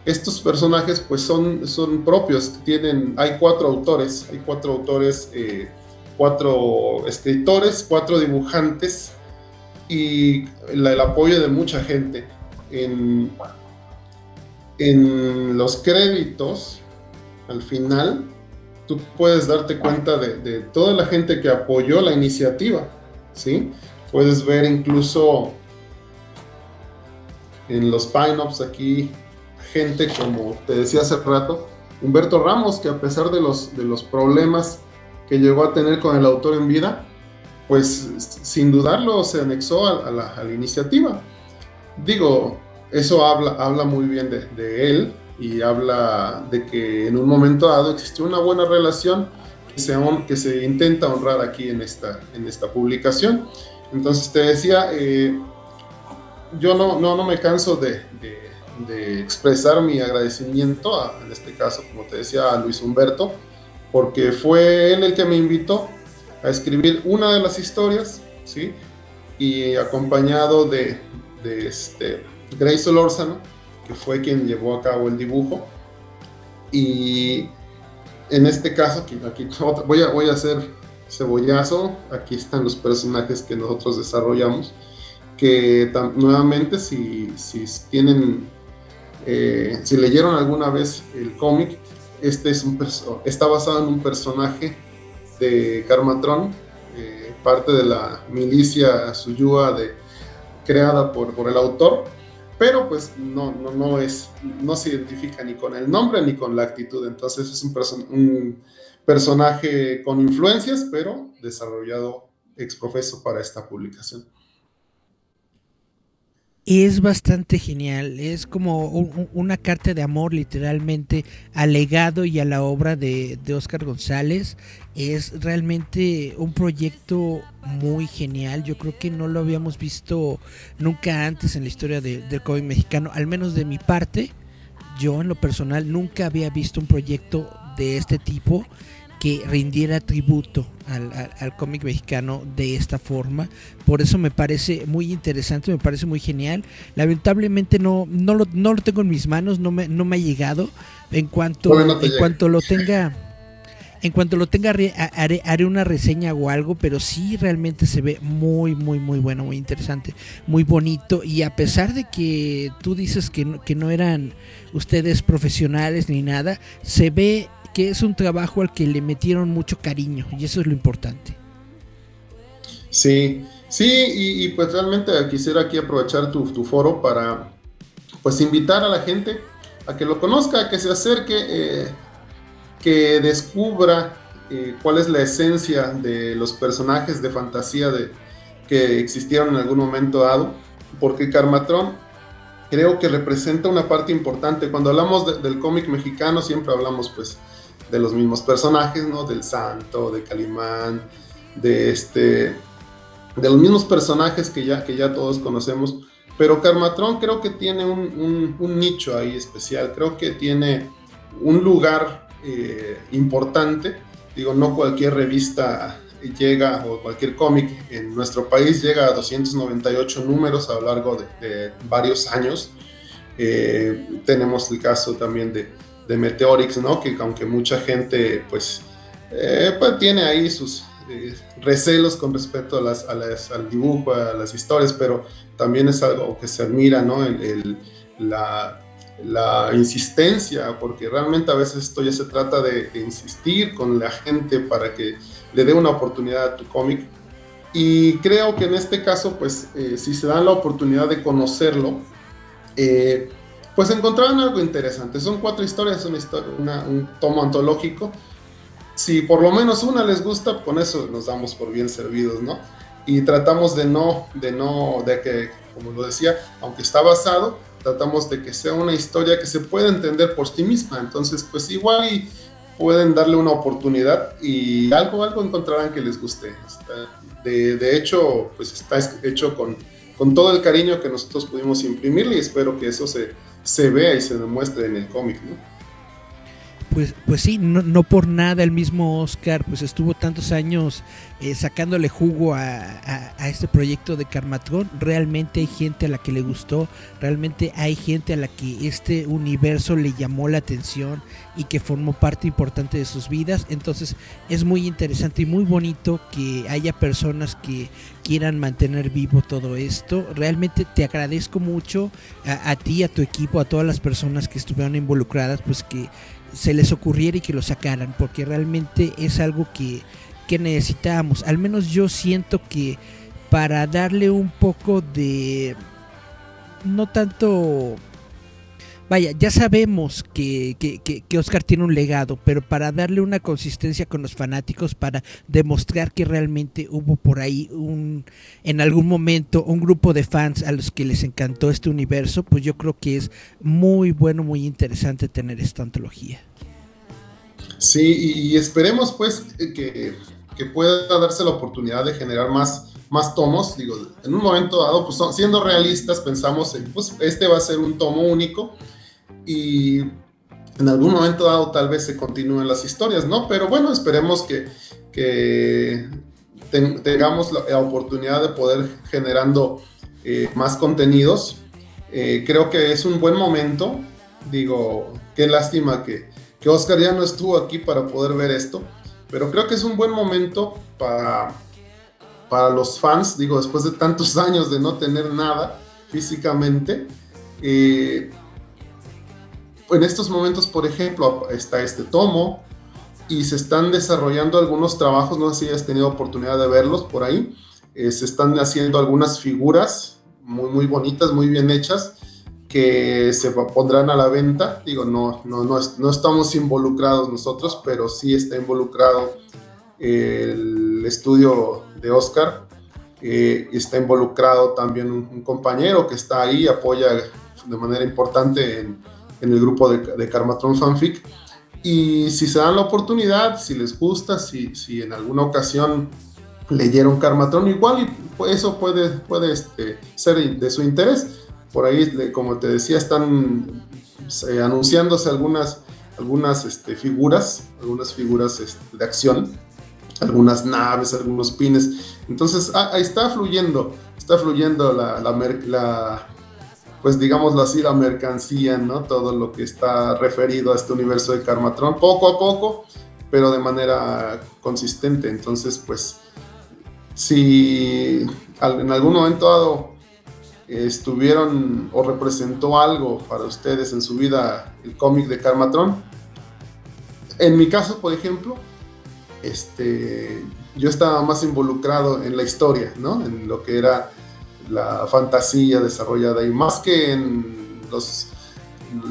Estos personajes pues son, son propios, tienen, hay cuatro autores, hay cuatro autores, eh, cuatro escritores, cuatro dibujantes y el apoyo de mucha gente. En, en los créditos, al final, tú puedes darte cuenta de, de toda la gente que apoyó la iniciativa, ¿sí? Puedes ver incluso en los pine-ups aquí gente como te decía hace rato, Humberto Ramos, que a pesar de los, de los problemas que llegó a tener con el autor en vida, pues sin dudarlo se anexó a, a la, a la iniciativa. Digo, eso habla, habla muy bien de, de él y habla de que en un momento dado existió una buena relación que se, que se intenta honrar aquí en esta, en esta publicación. Entonces te decía, eh, yo no, no, no me canso de, de- de expresar mi agradecimiento, a- en este caso, como te decía, a Luis Humberto, porque fue él el que me invitó a escribir una de las historias, ¿sí? Y acompañado de, de, este, Grace Solórzano, que fue quien llevó a cabo el dibujo. Y en este caso, aquí, aquí voy, a, voy a hacer cebollazo, aquí están los personajes que nosotros desarrollamos, que nuevamente si, si tienen, eh, si leyeron alguna vez el cómic, este es un está basado en un personaje de Karmatron, eh, parte de la milicia Suyua de, creada por, por el autor, pero pues no, no, no, es, no se identifica ni con el nombre ni con la actitud, entonces es un, un personaje con influencias, pero desarrollado exprofeso para esta publicación es bastante genial. Es como una carta de amor literalmente al legado y a la obra de, de Oscar González. Es realmente un proyecto muy genial. Yo creo que no lo habíamos visto nunca antes en la historia del cómic mexicano, al menos de mi parte. Yo en lo personal nunca había visto un proyecto de este tipo que rindiera tributo al, cómic mexicano de esta forma. Por eso me parece muy interesante, me parece muy genial. Lamentablemente no, no, lo, no lo tengo en mis manos, no me, no me ha llegado. En cuanto, en cuanto lo tenga... En cuanto lo tenga, haré, haré, una reseña o algo, pero sí realmente se ve muy, muy, muy bueno, muy interesante, muy bonito. Y a pesar de que tú dices que que no eran ustedes profesionales ni nada, se ve que es un trabajo al que le metieron mucho cariño y eso es lo importante. Sí, sí, y, pues realmente quisiera aquí aprovechar tu, foro para pues invitar a la gente a que lo conozca, a que se acerque, eh, que descubra eh, cuál es la esencia de los personajes de fantasía de, que existieron en algún momento dado, porque Carmatrón creo que representa una parte importante. Cuando hablamos del cómic mexicano siempre hablamos pues de los mismos personajes, ¿no? Del Santo, de Calimán, de este, de los mismos personajes que ya, que ya todos conocemos. Pero Carmatrón creo que tiene un, nicho ahí especial, creo que tiene un lugar eh, importante. Digo, no cualquier revista llega, o cualquier cómic en nuestro país llega a 298 números a lo largo de, varios años. Eh, tenemos el caso también de, de Meteorix, ¿no? Que aunque mucha gente, pues, eh, pues tiene ahí sus eh, recelos con respecto a las, al dibujo, a las historias, pero también es algo que se admira, ¿no? la, insistencia, porque realmente a veces esto ya se trata de, insistir con la gente para que le dé una oportunidad a tu cómic. Y creo que en este caso, pues, eh, si se dan la oportunidad de conocerlo, eh, pues encontraron algo interesante. Son cuatro historias, una un tomo antológico. Si por lo menos una les gusta, con eso nos damos por bien servidos, ¿no? Y tratamos de no, de no, de que, como lo decía, aunque está basado, tratamos de que sea una historia que se pueda entender por sí misma. Entonces, pues igual y pueden darle una oportunidad y algo, algo encontrarán que les guste. De, de hecho, pues está hecho con, con todo el cariño que nosotros pudimos imprimirle y espero que eso se, se vea y se demuestre en el cómic, ¿no? Pues, pues sí, no, no, por nada el mismo Oscar pues estuvo tantos años eh, sacándole jugo a, este proyecto de Carmatrón. Realmente hay gente a la que le gustó, realmente hay gente a la que este universo le llamó la atención y que formó parte importante de sus vidas. Entonces es muy interesante y muy bonito que haya personas que quieran mantener vivo todo esto. Realmente te agradezco mucho a, a ti, a tu equipo, a todas las personas que estuvieron involucradas, pues que se les ocurriera y que lo sacaran, porque realmente es algo que, que necesitábamos. Al menos yo siento que para darle un poco de... No tanto Vaya, ya sabemos que, que, Oscar tiene un legado, pero para darle una consistencia con los fanáticos, para demostrar que realmente hubo por ahí un, en algún momento, un grupo de fans a los que les encantó este universo, pues yo creo que es muy bueno, muy interesante tener esta antología. Sí, y esperemos pues que, pueda darse la oportunidad de generar más, más tomos. Digo, en un momento dado, pues siendo realistas, pensamos en, pues este va a ser un tomo único y en algún momento dado tal vez se continúen las historias, ¿no? Pero bueno, esperemos que, tengamos la, oportunidad de poder generando eh, más contenidos Eh, creo que es un buen momento. Digo, qué lástima que, que Oscar ya no estuvo aquí para poder ver esto, pero creo que es un buen momento para, para los fans, digo, después de tantos años de no tener nada físicamente. Eh, en estos momentos, por ejemplo, está este tomo y se están desarrollando algunos trabajos, no sé si has tenido oportunidad de verlos por ahí, eh, se están haciendo algunas figuras muy, muy bonitas, muy bien hechas, que se pondrán a la venta. Digo, no, no, no, no estamos involucrados nosotros, pero sí está involucrado el estudio de Oscar. Eh, está involucrado también un, compañero que está ahí, apoya de manera importante en, en el grupo de, de Karmatron Fanfic. Y si se dan la oportunidad, si les gusta, si, si en alguna ocasión leyeron Karmatron, igual y eso puede, puede este, ser de su interés. Por ahí, como te decía, están eh, anunciándose algunas, algunas este, figuras, algunas figuras este, de acción, algunas naves, algunos pines. Entonces, ah, ahí está fluyendo, está fluyendo la, la, la, pues digámoslo así, la mercancía, ¿no? Todo lo que está referido a este universo de Karmatron, poco a poco, pero de manera consistente. Entonces, pues, si en algún momento dado estuvieron o representó algo para ustedes en su vida el cómic de Karmatron, en mi caso, por ejemplo, este, yo estaba más involucrado en la historia, ¿no? En lo que era la fantasía desarrollada y más que en los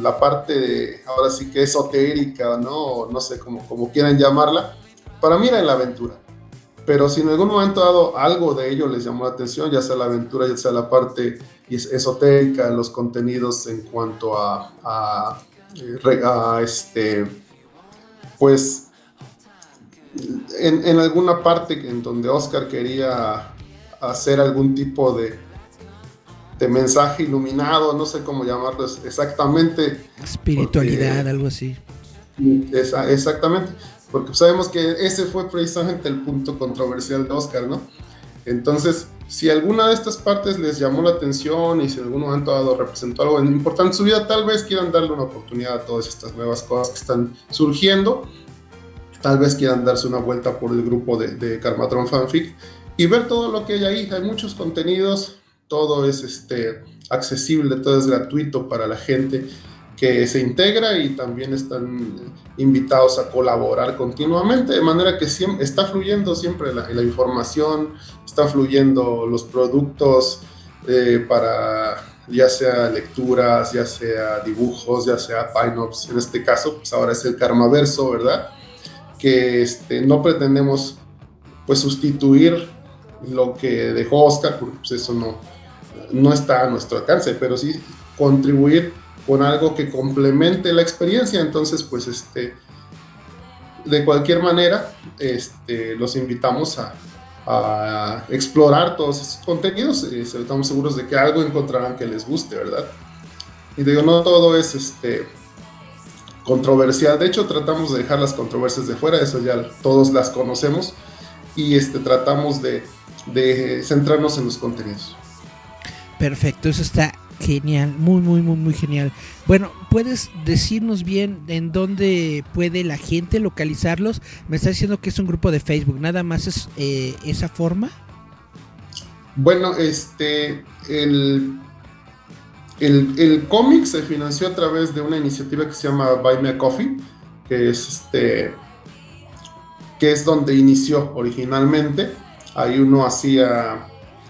la parte ahora sí que esotérica, ¿no? No sé cómo, como quieran llamarla. Para mí era la aventura. Pero si en algún momento dado algo de ello les llamó la atención, ya sea la aventura, ya sea la parte esotérica, los contenidos en cuanto a, a, a este, pues, en, en, alguna parte en donde Oscar quería hacer algún tipo de, de mensaje iluminado, no sé cómo llamarlo exactamente. Espiritualidad, porque, algo así. Esa, exactamente porque sabemos que ese fue precisamente el punto controversial de Oscar, ¿no? Entonces, si alguna de estas partes les llamó la atención y si en algún momento dado representó algo importante en su vida, tal vez quieran darle una oportunidad a todas estas nuevas cosas que están surgiendo. Tal vez quieran darse una vuelta por el grupo de, de Karmatron Fanfic y ver todo lo que hay ahí. Hay muchos contenidos, todo es este, accesible, todo es gratuito para la gente que se integra y también están invitados a colaborar continuamente, de manera que siempre, está fluyendo siempre la, información, está fluyendo los productos eh, para ya sea lecturas, ya sea dibujos, ya sea pine-ups, en este caso, pues ahora es el Karmaverso, ¿verdad? Que este, no pretendemos pues sustituir lo que dejó Oscar, porque pues, eso no, no está a nuestro alcance, pero sí contribuir con algo que complemente la experiencia. Entonces, pues, este, de cualquier manera, este, los invitamos a, explorar todos estos contenidos. y estamos seguros de que algo encontrarán que les guste, ¿verdad? Y digo, no todo es este controversial. De hecho, tratamos de dejar las controversias de fuera, eso ya todos las conocemos. Y este, tratamos de centrarnos en los contenidos. Perfecto, eso está Genial, muy, muy, muy, muy genial. Bueno, ¿puedes decirnos bien en dónde puede la gente localizarlos? Me está diciendo que es un grupo de Facebook, ¿nada más es eh, esa forma? Bueno, este, el, el, el cómic se financió a través de una iniciativa que se llama Buy Me a Coffee, que es este, que es donde inició originalmente. Ahí uno hacía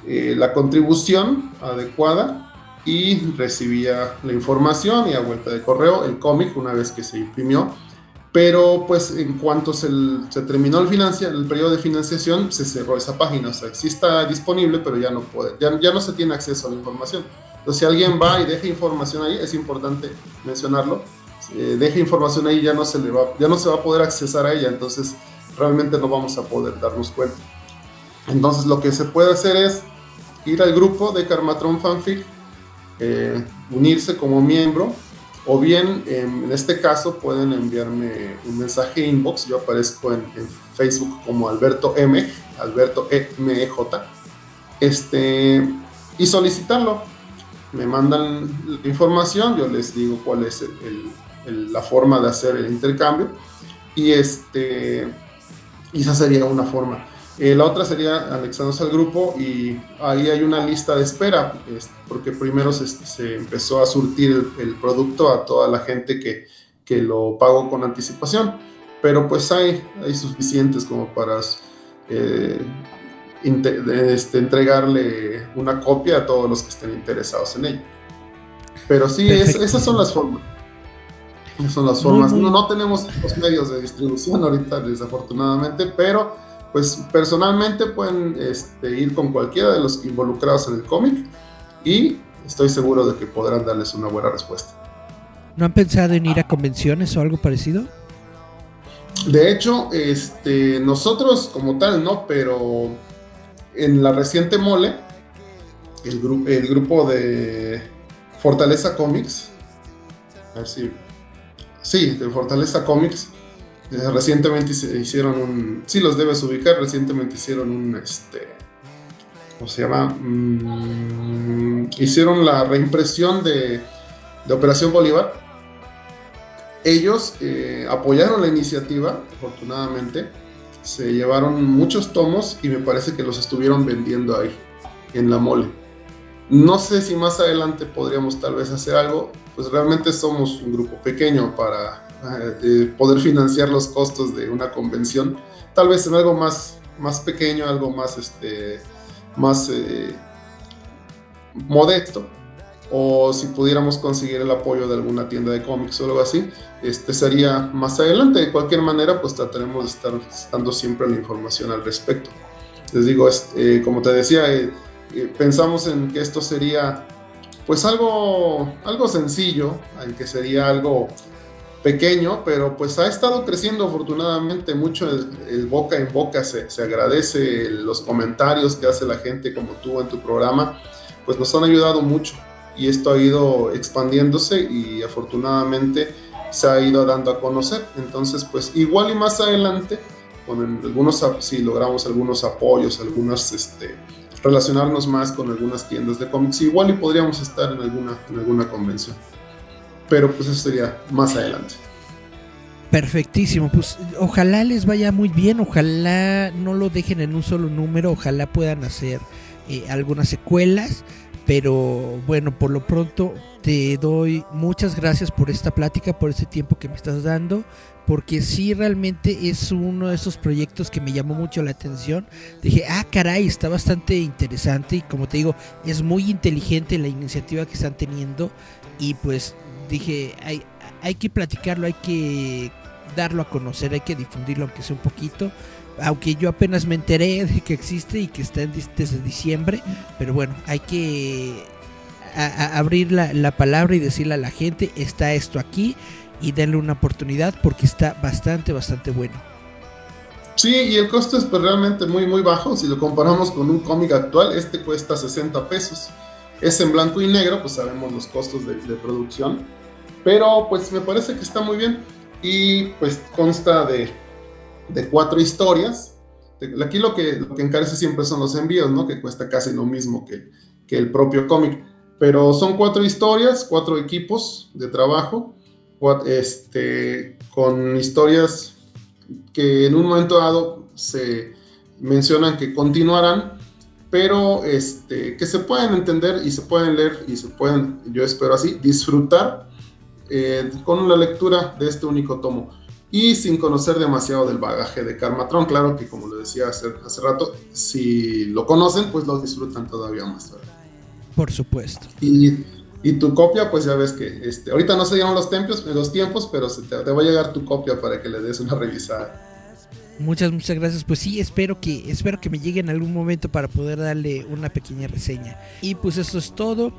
eh, la contribución adecuada y recibía la información y a vuelta de correo el cómic una vez que se imprimió. Pero pues en cuanto se, se terminó el, el periodo de financiación, se cerró esa página. O sea, sí está disponible, pero ya no, puede, ya, ya no se tiene acceso a la información. Entonces, si alguien va y deja información ahí, es importante mencionarlo, eh, deja información ahí, ya no, se le va, ya no se va a poder accesar a ella. Entonces, realmente no vamos a poder darnos cuenta. Entonces, lo que se puede hacer es ir al grupo de Karmatron Fanfic eh, unirse como miembro o bien en este caso pueden enviarme un mensaje inbox, yo aparezco en, Facebook como Alberto M, Alberto EMJ, este, y solicitarlo. me mandan la información, yo les digo cuál es la forma de hacer el intercambio y este esa sería una forma. Eh, la otra sería anexándose al grupo y ahí hay una lista de espera, es- porque primero se, se empezó a surtir el, el producto a toda la gente que, que lo pagó con anticipación, pero pues hay, hay suficientes como para eh, este, entregarle una copia a todos los que estén interesados en ello. Pero sí, es- esas son las formas. Esas son las formas. No, no tenemos los medios de distribución ahorita, desafortunadamente, pero pues personalmente pueden este, ir con cualquiera de los involucrados en el cómic y estoy seguro de que podrán darles una buena respuesta. ¿No han pensado en ir a convenciones o algo parecido? De hecho, este, nosotros como tal no, pero en la reciente mole, el, gru- el grupo de Fortaleza Comics, a ver si, sí, de Fortaleza Comics, eh, recientemente hice- hicieron un, sí los debes ubicar, recientemente hicieron un, este, ¿cómo se llama? Mm, hicieron la reimpresión de, de Operación Bolívar ellos eh, apoyaron la iniciativa, afortunadamente. Se llevaron muchos tomos y me parece que los estuvieron vendiendo ahí, en la mole. No sé si más adelante podríamos tal vez hacer algo, pues realmente somos un grupo pequeño para eh, poder financiar los costos de una convención. Tal vez en algo más, más pequeño, algo más, este, más eh, modesto o si pudiéramos conseguir el apoyo de alguna tienda de cómics o algo así, este sería más adelante. De cualquier manera, pues trataremos de estar dando siempre la información al respecto. Les digo, eh, como te decía, eh, pensamos en que esto sería pues algo, algo sencillo, en que sería algo pequeño, pero pues ha estado creciendo afortunadamente mucho el, el boca en boca, se, se agradece los comentarios que hace la gente como tú en tu programa, pues nos han ayudado mucho y esto ha ido expandiéndose y afortunadamente se ha ido dando a conocer. Entonces, pues igual y más adelante, con algunos, si logramos algunos apoyos, algunas, este, relacionarnos más con algunas tiendas de cómics, igual y podríamos estar en alguna, en alguna convención. Pero pues eso sería más adelante. Perfectísimo, pues ojalá les vaya muy bien, ojalá no lo dejen en un solo número, ojalá puedan hacer eh, algunas secuelas, pero bueno, por lo pronto te doy muchas gracias por esta plática, por este tiempo que me estás dando, porque sí realmente es uno de esos proyectos que me llamó mucho la atención. Dije, ah, caray, está bastante interesante y como te digo, es muy inteligente la iniciativa que están teniendo y pues dije, hay, hay que platicarlo, hay que darlo a conocer, hay que difundirlo aunque sea un poquito. Aunque yo apenas me enteré de que existe y que está desde diciembre, pero bueno, hay que abrir la, la palabra y decirle a la gente, está esto aquí y denle una oportunidad porque está bastante, bastante bueno. Sí, y el costo es pues, realmente muy, muy bajo. Si lo comparamos con un cómic actual, este cuesta 60 pesos. Es en blanco y negro, pues sabemos los costos de producción. Pero pues me parece que está muy bien. Y pues consta de, de cuatro historias. Aquí lo que, lo que encarece siempre son los envíos, ¿no? Que cuesta casi lo mismo que, que el propio cómic. Pero son cuatro historias, cuatro equipos de trabajo, cua- este, con historias que en un momento dado se mencionan que continuarán, pero este, que se pueden entender y se pueden leer y se pueden, yo espero así, disfrutar eh, con la lectura de este único tomo y sin conocer demasiado del bagaje de Karmatron. Claro que como lo decía hace, hace rato, si lo conocen, pues lo disfrutan todavía más. ¿verdad? Por supuesto. Y, y tu copia, pues ya ves que este, ahorita no se llaman los, tiempos, los tiempos, pero se te, te va a llegar tu copia para que le des una revisada. Muchas, muchas gracias. Pues sí, espero que, espero que me llegue en algún momento para poder darle una pequeña reseña. Y pues eso es todo.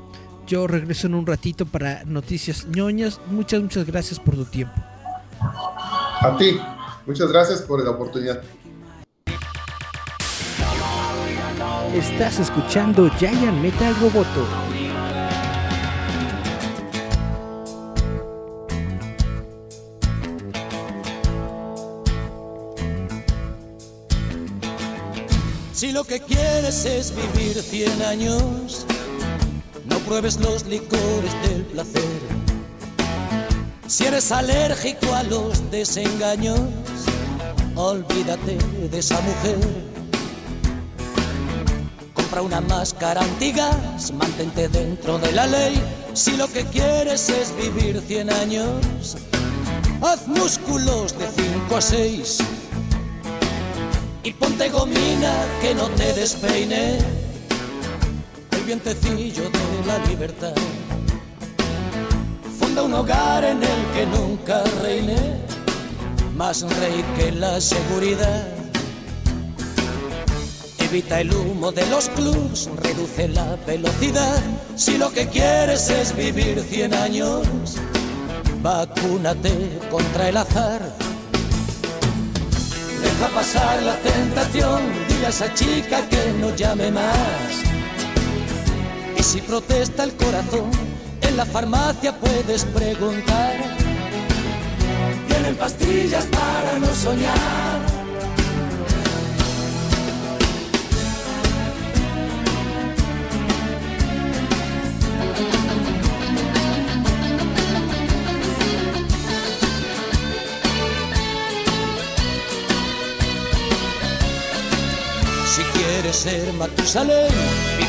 Yo regreso en un ratito para noticias ñoñas. Muchas, muchas gracias por tu tiempo. A ti, muchas gracias por la oportunidad. Estás escuchando Giant Metal Roboto. Si lo que quieres es vivir 100 años, no pruebes los licores del placer. Si eres alérgico a los desengaños, olvídate de esa mujer. Compra una máscara antigas, mantente dentro de la ley. Si lo que quieres es vivir 100 años, haz músculos de 5 a 6 y ponte gomina que no te despeine el vientecillo de la libertad. Funda un hogar en el que nunca reine más rey que la seguridad. Evita el humo de los clubs, reduce la velocidad. Si lo que quieres es vivir 100 años, vacúnate contra el azar. Deja pasar la tentación, dile a esa chica que no llame más. Y si protesta el corazón, en la farmacia puedes preguntar. Tienen pastillas para no soñar. Si quieres ser Matusalén,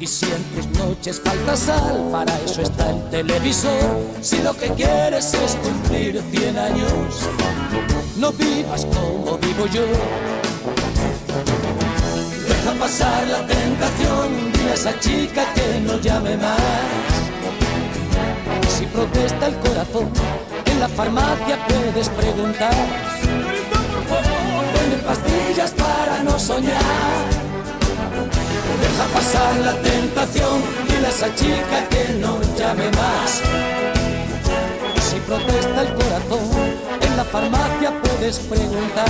Y si en tus noches falta sal, para eso está el televisor. Si lo que quieres es cumplir 100 años, no vivas como vivo yo. Deja pasar la tentación, dile a esa chica que no llame más. Si protesta el corazón, en la farmacia puedes preguntar. Venden pastillas para no soñar. Deja pasar la tentación, dile a esa chica que no llame más. Si protesta el corazón, en la farmacia puedes preguntar.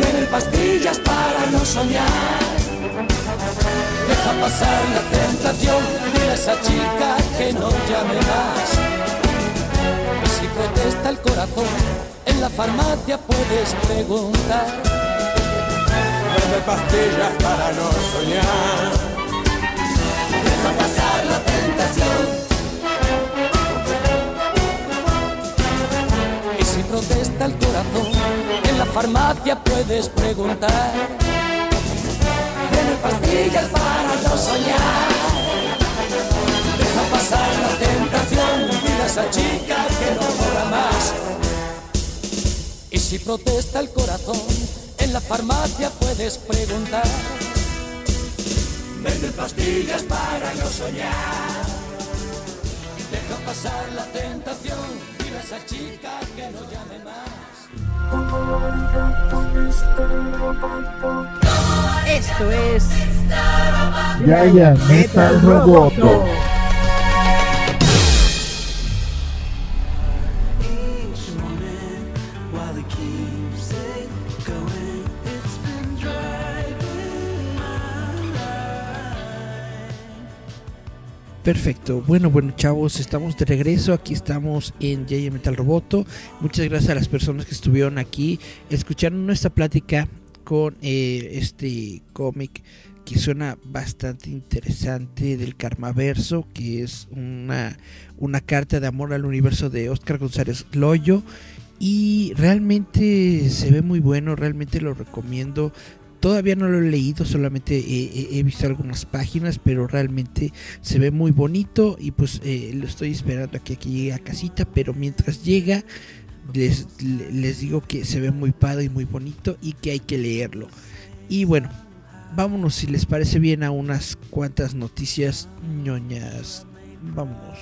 Tienen pastillas para no soñar. Deja pasar la tentación, dile a esa chica que no llame más. Si protesta el corazón, en la farmacia puedes preguntar. Vende pastillas para no soñar. Deja pasar la tentación. Y si protesta el corazón, en la farmacia puedes preguntar. Vende pastillas para no soñar. Deja pasar la tentación, mira a esa chica que no mola más. Y si protesta el corazón, la farmacia puedes preguntar. Venden pastillas para no soñar. Deja pasar la tentación, dile a esa chica que no llame más. Esto es Yaya Metal Roboto. Perfecto. Bueno, bueno, chavos, estamos de regreso. Aquí estamos en Yaya Metal Roboto. Muchas gracias a las personas que estuvieron aquí, escucharon nuestra plática con eh, este cómic que suena bastante interesante del Karmaverso, que es una, una carta de amor al universo de Oscar González Loyo. Y realmente se ve muy bueno, realmente lo recomiendo. Todavía no lo he leído, solamente he, visto algunas páginas, pero realmente se ve muy bonito y pues eh, lo estoy esperando a que aquí llegue a casita, pero mientras llega les, le- les digo que se ve muy padre y muy bonito y que hay que leerlo. Y bueno, vámonos si les parece bien a unas cuantas noticias ñoñas. Vámonos.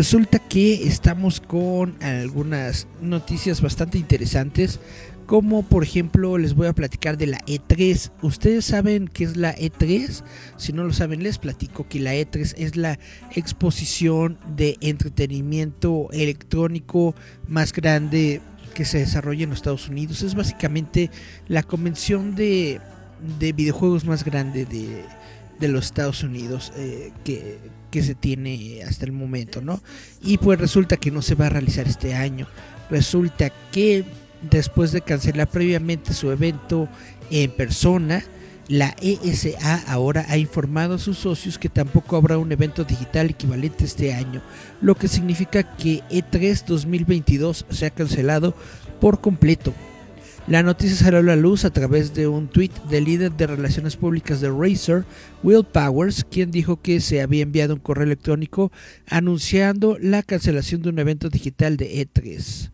Resulta que estamos con algunas noticias bastante interesantes, como por ejemplo les voy a platicar de la E3. ¿Ustedes saben qué es la E3? Si no lo saben, les platico que la E3 es la exposición de entretenimiento electrónico más grande que se desarrolla en los Estados Unidos. Es básicamente la convención de, de videojuegos más grande de, de los Estados Unidos eh, que, que se tiene hasta el momento, ¿no? Y pues resulta que no se va a realizar este año. Resulta que después de cancelar previamente su evento en persona, la ESA ahora ha informado a sus socios que tampoco habrá un evento digital equivalente este año, lo que significa que E E3 2022 se ha cancelado por completo. La noticia salió a la luz a través de un tweet del líder de relaciones públicas de Razer, Will Powers, quien dijo que se había enviado un correo electrónico anunciando la cancelación de un evento digital de E3.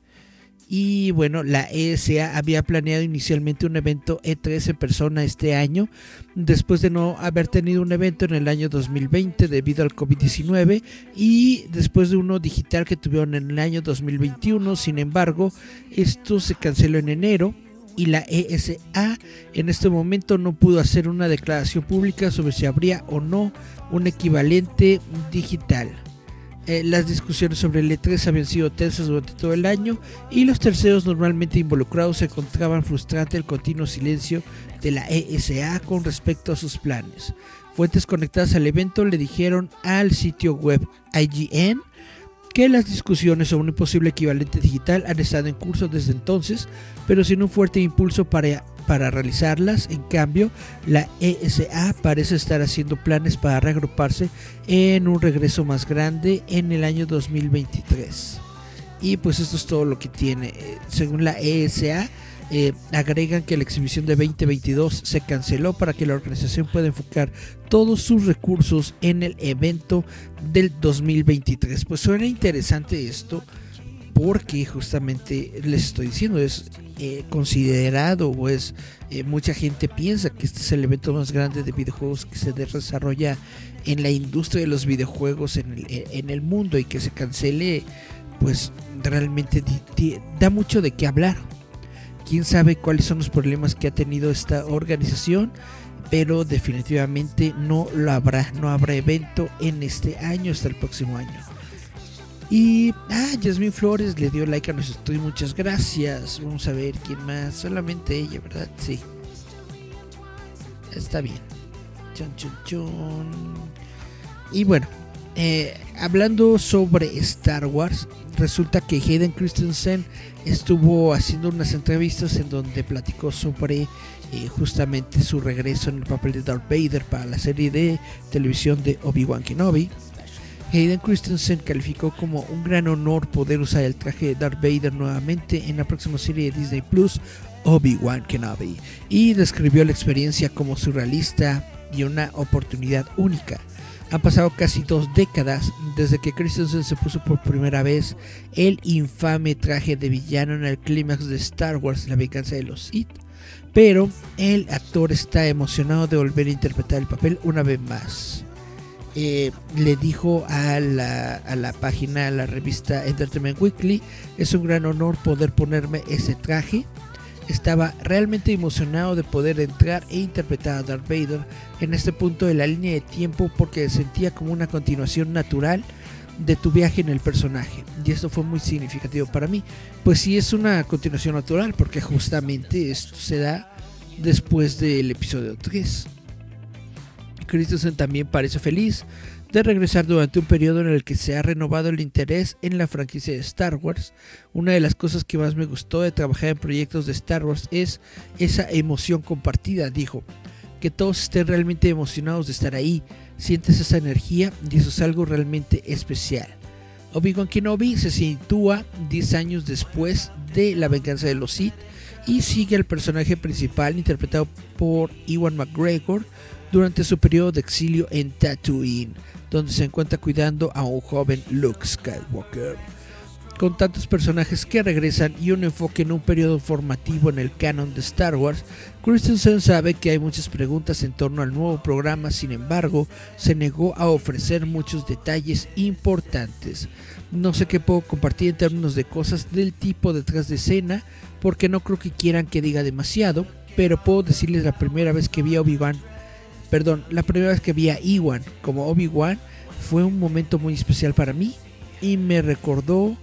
Y bueno, la ESA había planeado inicialmente un evento E3 en persona este año, después de no haber tenido un evento en el año 2020 debido al COVID-19 y después de uno digital que tuvieron en el año 2021. Sin embargo, esto se canceló en enero y la ESA en este momento no pudo hacer una declaración pública sobre si habría o no un equivalente digital. Eh, las discusiones sobre el E3 habían sido tensas durante todo el año y los terceros normalmente involucrados se encontraban frustrante el continuo silencio de la ESA con respecto a sus planes. Fuentes conectadas al evento le dijeron al sitio web IGN que las discusiones sobre un posible equivalente digital han estado en curso desde entonces, pero sin un fuerte impulso para, para realizarlas. En cambio, la ESA parece estar haciendo planes para reagruparse en un regreso más grande en el año 2023. Y pues esto es todo lo que tiene. Eh, Según la ESA, eh, agregan que la exhibición de 2022 se canceló para que la organización pueda enfocar todos sus recursos en el evento del 2023. Pues suena interesante esto porque justamente les estoy diciendo es eh, considerado o es eh, mucha gente piensa que este es el evento más grande de videojuegos que se desarrolla en la industria de los videojuegos en el, en el mundo y que se cancele pues realmente da mucho de qué hablar quién sabe cuáles son los problemas que ha tenido esta organización pero definitivamente no lo habrá no habrá evento en este año hasta el próximo año. Y ah Yasmin Flores le dio like a nuestro tweet muchas gracias. Vamos a ver quién más solamente ella verdad sí. Está bien. Chon, chon, chon. y bueno eh, hablando sobre Star Wars resulta que Hayden Christensen estuvo haciendo unas entrevistas en donde platicó sobre eh, justamente su regreso en el papel de Darth Vader para la serie de televisión de Obi-Wan Kenobi. Hayden Christensen calificó como un gran honor poder usar el traje de Darth Vader nuevamente en la próxima serie de Disney Plus, Obi-Wan Kenobi, y describió la experiencia como surrealista y una oportunidad única. Han pasado casi dos décadas desde que Christensen se puso por primera vez el infame traje de villano en el clímax de Star Wars, La venganza de los Sith. Pero el actor está emocionado de volver a interpretar el papel una vez más. Eh, le dijo a la, a la página, a la revista Entertainment Weekly, es un gran honor poder ponerme ese traje. Estaba realmente emocionado de poder entrar e interpretar a Darth Vader en este punto de la línea de tiempo porque sentía como una continuación natural de tu viaje en el personaje. Y esto fue muy significativo para mí. Pues sí es una continuación natural porque justamente esto se da después del episodio 3. Christensen también parece feliz de regresar durante un periodo en el que se ha renovado el interés en la franquicia de Star Wars. Una de las cosas que más me gustó de trabajar en proyectos de Star Wars es esa emoción compartida, dijo. Que todos estén realmente emocionados de estar ahí, sientes esa energía y eso es algo realmente especial. Obi-Wan Kenobi se sitúa 10 años después de La venganza de los Sith y sigue al personaje principal interpretado por Ewan McGregor durante su periodo de exilio en Tatooine, donde se encuentra cuidando a un joven Luke Skywalker. Con tantos personajes que regresan y un enfoque en un periodo formativo en el canon de Star Wars, Christensen sabe que hay muchas preguntas en torno al nuevo programa, sin embargo, se negó a ofrecer muchos detalles importantes. No sé qué puedo compartir en términos de cosas del tipo detrás de escena, porque no creo que quieran que diga demasiado, pero puedo decirles la primera vez que vi a Obi-Wan, perdón, la primera vez que vi a Iwan como Obi-Wan fue un momento muy especial para mí y me recordó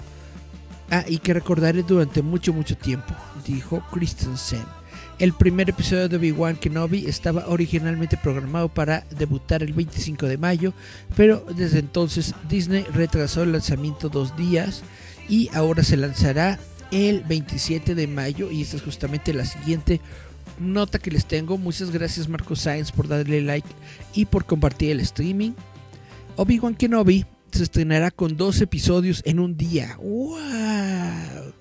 Ah, y que recordaré durante mucho, mucho tiempo, dijo Christensen. El primer episodio de Obi-Wan Kenobi estaba originalmente programado para debutar el 25 de mayo, pero desde entonces Disney retrasó el lanzamiento dos días y ahora se lanzará el 27 de mayo y esta es justamente la siguiente nota que les tengo. Muchas gracias Marco Sáenz por darle like y por compartir el streaming. Obi-Wan Kenobi se estrenará con dos episodios en un día. ¡Wow!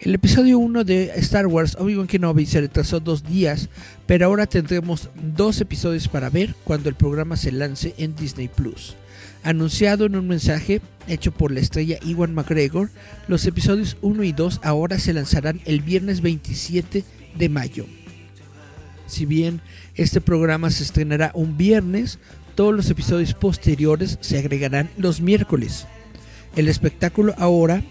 El episodio 1 de Star Wars Obi-Wan Kenobi se retrasó dos días, pero ahora tendremos dos episodios para ver cuando el programa se lance en Disney Plus. Anunciado en un mensaje hecho por la estrella Iwan McGregor, los episodios 1 y 2 ahora se lanzarán el viernes 27 de mayo. Si bien este programa se estrenará un viernes, todos los episodios posteriores se agregarán los miércoles. El espectáculo ahora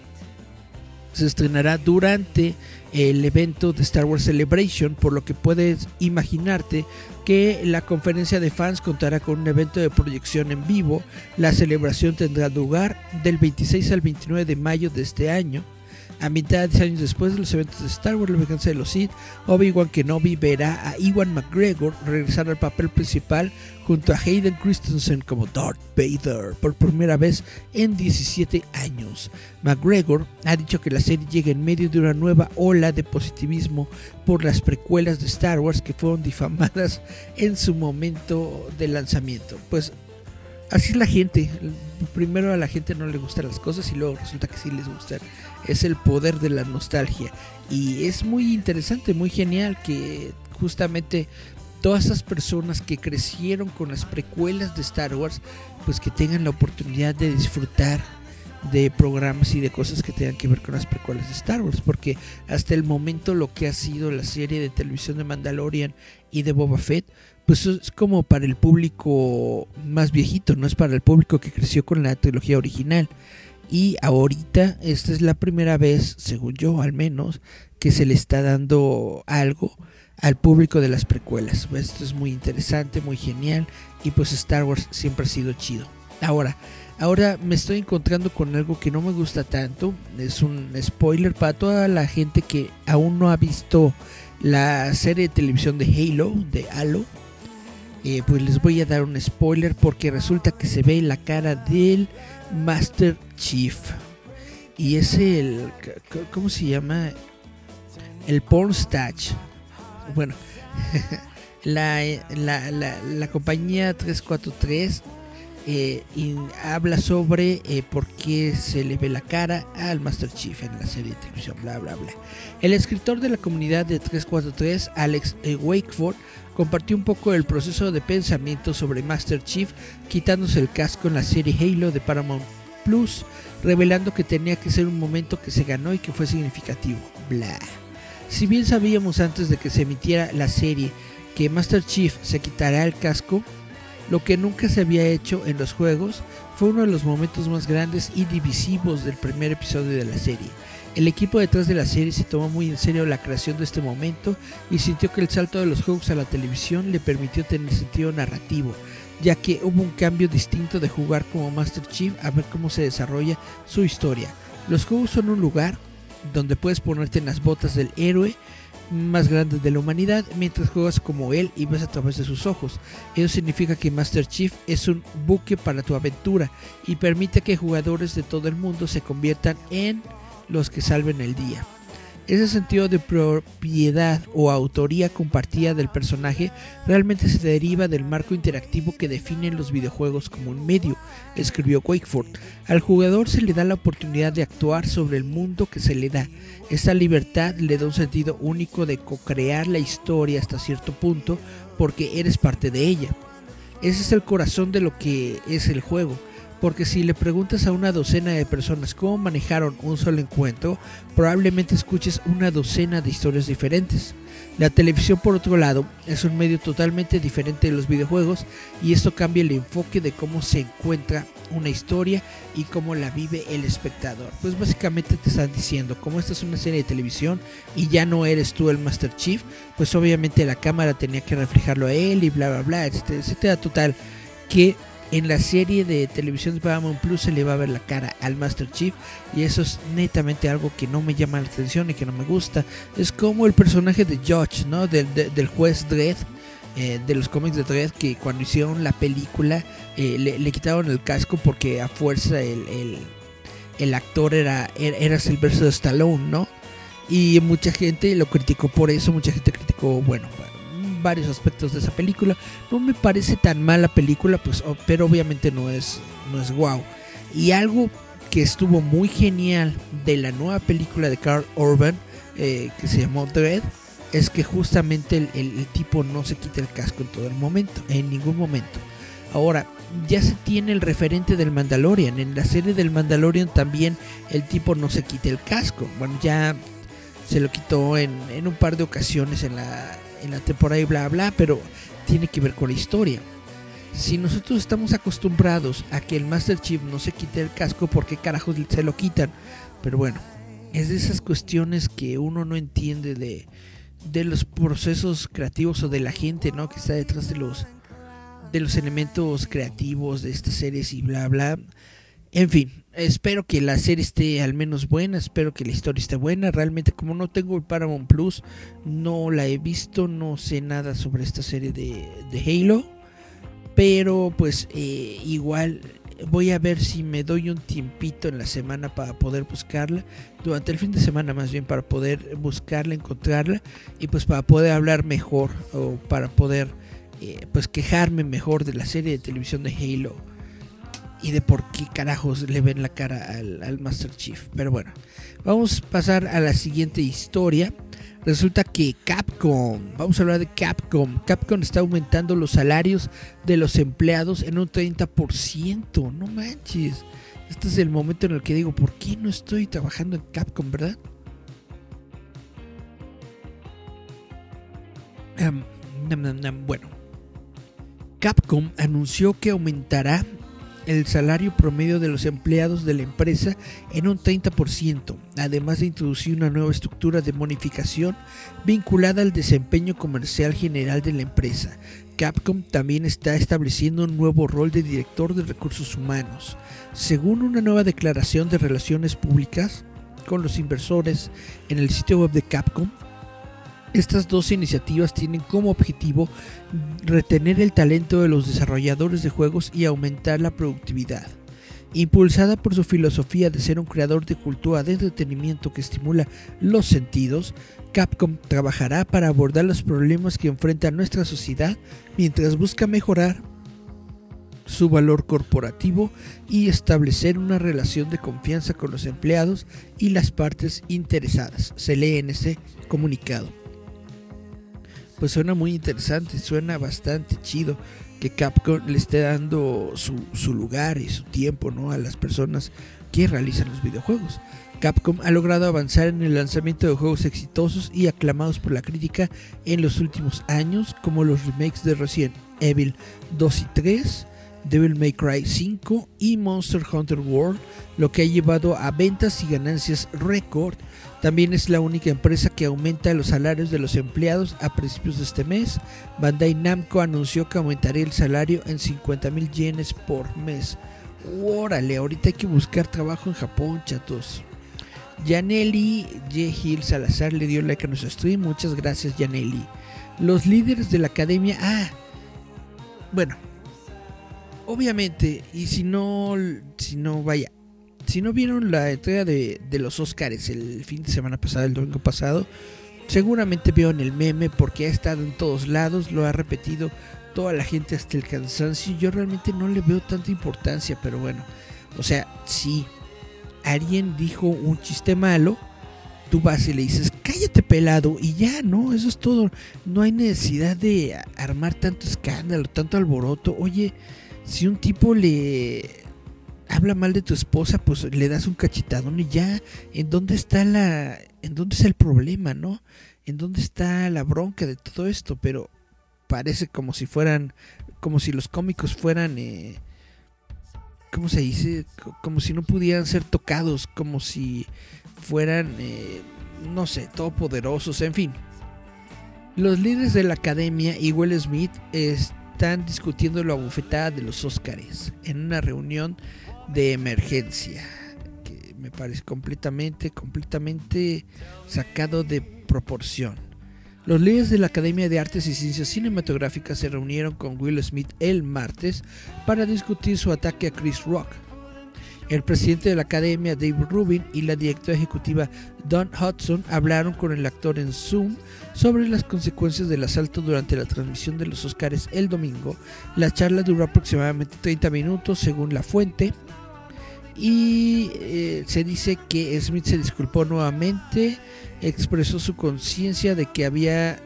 se estrenará durante el evento de Star Wars Celebration, por lo que puedes imaginarte que la conferencia de fans contará con un evento de proyección en vivo. La celebración tendrá lugar del 26 al 29 de mayo de este año. A mitad de años después de los eventos de Star Wars, la venganza de los Sith, Obi-Wan Kenobi verá a Iwan McGregor regresar al papel principal junto a Hayden Christensen como Darth Vader por primera vez en 17 años. McGregor ha dicho que la serie llega en medio de una nueva ola de positivismo por las precuelas de Star Wars que fueron difamadas en su momento de lanzamiento. Pues así es la gente. Primero a la gente no le gustan las cosas y luego resulta que sí les gustan. Es el poder de la nostalgia. Y es muy interesante, muy genial que justamente todas esas personas que crecieron con las precuelas de Star Wars, pues que tengan la oportunidad de disfrutar de programas y de cosas que tengan que ver con las precuelas de Star Wars, porque hasta el momento lo que ha sido la serie de televisión de Mandalorian y de Boba Fett, pues es como para el público más viejito, no es para el público que creció con la trilogía original. Y ahorita esta es la primera vez, según yo al menos, que se le está dando algo al público de las precuelas. Esto es muy interesante, muy genial y pues Star Wars siempre ha sido chido. Ahora, ahora me estoy encontrando con algo que no me gusta tanto. Es un spoiler para toda la gente que aún no ha visto la serie de televisión de Halo, de Halo. Eh, pues les voy a dar un spoiler porque resulta que se ve la cara del Master Chief. Y es el. ¿Cómo se llama? El Pornstage. Bueno, la, la, la, la, compañía 343 eh, habla sobre eh, por qué se le ve la cara al Master Chief en la serie de televisión, bla, bla, bla. El escritor de la comunidad de 343, Alex eh, Wakeford, compartió un poco el proceso de pensamiento sobre Master Chief quitándose el casco en la serie Halo de Paramount Plus, revelando que tenía que ser un momento que se ganó y que fue significativo. Bla. Si bien sabíamos antes de que se emitiera la serie que Master Chief se quitará el casco, lo que nunca se había hecho en los juegos fue uno de los momentos más grandes y divisivos del primer episodio de la serie. El equipo detrás de la serie se tomó muy en serio la creación de este momento y sintió que el salto de los juegos a la televisión le permitió tener sentido narrativo, ya que hubo un cambio distinto de jugar como Master Chief a ver cómo se desarrolla su historia. Los juegos son un lugar donde puedes ponerte en las botas del héroe más grande de la humanidad mientras juegas como él y ves a través de sus ojos. Eso significa que Master Chief es un buque para tu aventura y permite que jugadores de todo el mundo se conviertan en los que salven el día. Ese sentido de propiedad o autoría compartida del personaje realmente se deriva del marco interactivo que definen los videojuegos como un medio, escribió Wakeford. Al jugador se le da la oportunidad de actuar sobre el mundo que se le da. Esta libertad le da un sentido único de co-crear la historia hasta cierto punto porque eres parte de ella. Ese es el corazón de lo que es el juego porque si le preguntas a una docena de personas cómo manejaron un solo encuentro, probablemente escuches una docena de historias diferentes. La televisión, por otro lado, es un medio totalmente diferente de los videojuegos y esto cambia el enfoque de cómo se encuentra una historia y cómo la vive el espectador. Pues básicamente te están diciendo, como esta es una serie de televisión y ya no eres tú el Master Chief, pues obviamente la cámara tenía que reflejarlo a él y bla bla bla, etcétera, etcétera. Total, que en la serie de televisión de Paramount Plus se le va a ver la cara al Master Chief y eso es netamente algo que no me llama la atención y que no me gusta. Es como el personaje de Judge, ¿no? Del, de- del juez Dredd. eh, de los cómics de Dredd que cuando hicieron la película eh, le, le quitaron el casco porque a fuerza el, el, el actor era, era, era Sylvester Stallone, ¿no? Y mucha gente lo criticó por eso, mucha gente criticó, bueno, varios aspectos de esa película. No me parece tan mala película, pues, pero obviamente no es, no es wow. Y algo que estuvo muy genial de la nueva película de Carl Urban, eh, que se llamó Dread, es que justamente el, el- el tipo no se quita el casco en todo el momento, en ningún momento. Ahora, ya se tiene el referente del Mandalorian. En la serie del Mandalorian también el tipo no se quita el casco. Bueno, ya se lo quitó en, en un par de ocasiones en la, en la temporada y bla bla, pero tiene que ver con la historia. Si nosotros estamos acostumbrados a que el Master Chief no se quite el casco, ¿por qué carajos se lo quitan? Pero bueno, es de esas cuestiones que uno no entiende de, de los procesos creativos o de la gente, ¿no? Que está detrás de los de los elementos creativos de estas series y bla bla. En fin, espero que la serie esté al menos buena, espero que la historia esté buena. Realmente como no tengo el Paramount Plus, no la he visto, no sé nada sobre esta serie de, de Halo. Pero pues eh, igual voy a ver si me doy un tiempito en la semana para poder buscarla. Durante el fin de semana más bien para poder buscarla, encontrarla. Y pues para poder hablar mejor o para poder eh, pues quejarme mejor de la serie de televisión de Halo y de por qué carajos le ven la cara al, al Master Chief. Pero bueno, vamos a pasar a la siguiente historia. Resulta que Capcom, vamos a hablar de Capcom. Capcom está aumentando los salarios de los empleados en un 30%. No manches. Este es el momento en el que digo, ¿por qué no estoy trabajando en Capcom, verdad? Em. Bueno, Capcom anunció que aumentará el salario promedio de los empleados de la empresa en un 30%, además de introducir una nueva estructura de bonificación vinculada al desempeño comercial general de la empresa. Capcom también está estableciendo un nuevo rol de director de recursos humanos. Según una nueva declaración de relaciones públicas con los inversores en el sitio web de Capcom, estas dos iniciativas tienen como objetivo retener el talento de los desarrolladores de juegos y aumentar la productividad. Impulsada por su filosofía de ser un creador de cultura de entretenimiento que estimula los sentidos, Capcom trabajará para abordar los problemas que enfrenta nuestra sociedad mientras busca mejorar su valor corporativo y establecer una relación de confianza con los empleados y las partes interesadas, se lee en ese comunicado pues suena muy interesante, suena bastante chido que Capcom le esté dando su, su, lugar y su tiempo ¿no? a las personas que realizan los videojuegos. Capcom ha logrado avanzar en el lanzamiento de juegos exitosos y aclamados por la crítica en los últimos años, como los remakes de Resident Evil 2 y 3, Devil May Cry 5 y Monster Hunter World, lo que ha llevado a ventas y ganancias récord también es la única empresa que aumenta los salarios de los empleados a principios de este mes. Bandai Namco anunció que aumentaría el salario en 50 mil yenes por mes. Órale, ahorita hay que buscar trabajo en Japón, chatos. Yaneli J. Hill Salazar le dio like a nuestro stream. Muchas gracias, Yaneli. Los líderes de la academia. Ah, bueno. Obviamente, y si no, si no, vaya, si no vieron la entrega de, los Oscars el fin de semana pasado, el domingo pasado, seguramente vieron el meme porque ha estado en todos lados, lo ha repetido toda la gente hasta el cansancio. Yo realmente no le veo tanta importancia, pero bueno, o sea, si alguien dijo un chiste malo, tú vas y le dices, cállate pelado, y ya, no, eso es todo. No hay necesidad de armar tanto escándalo, tanto alboroto. Oye, si un tipo le habla mal de tu esposa, pues le das un cachetadón y ya, ¿en dónde está la, en dónde está el problema, no? ¿En dónde está la bronca de todo esto? Pero parece como si fueran, como si los cómicos fueran, eh, ¿cómo se dice? Co- Como si no pudieran ser tocados, como si fueran, eh, no sé, todopoderosos, en fin. Los líderes de la academia y Will Smith están discutiendo la bufetada de los Óscares en una reunión de emergencia que me parece completamente, completamente sacado de proporción. Los líderes de la Academia de Artes y Ciencias Cinematográficas se reunieron con Will Smith el martes para discutir su ataque a Chris Rock. El presidente de la Academia, David Rubin, y la directora ejecutiva Don Hudson hablaron con el actor en Zoom sobre las consecuencias del asalto durante la transmisión de los Oscars el domingo. La charla duró aproximadamente 30 minutos según la fuente y eh, se dice que Smith se disculpó nuevamente, expresó su conciencia de que había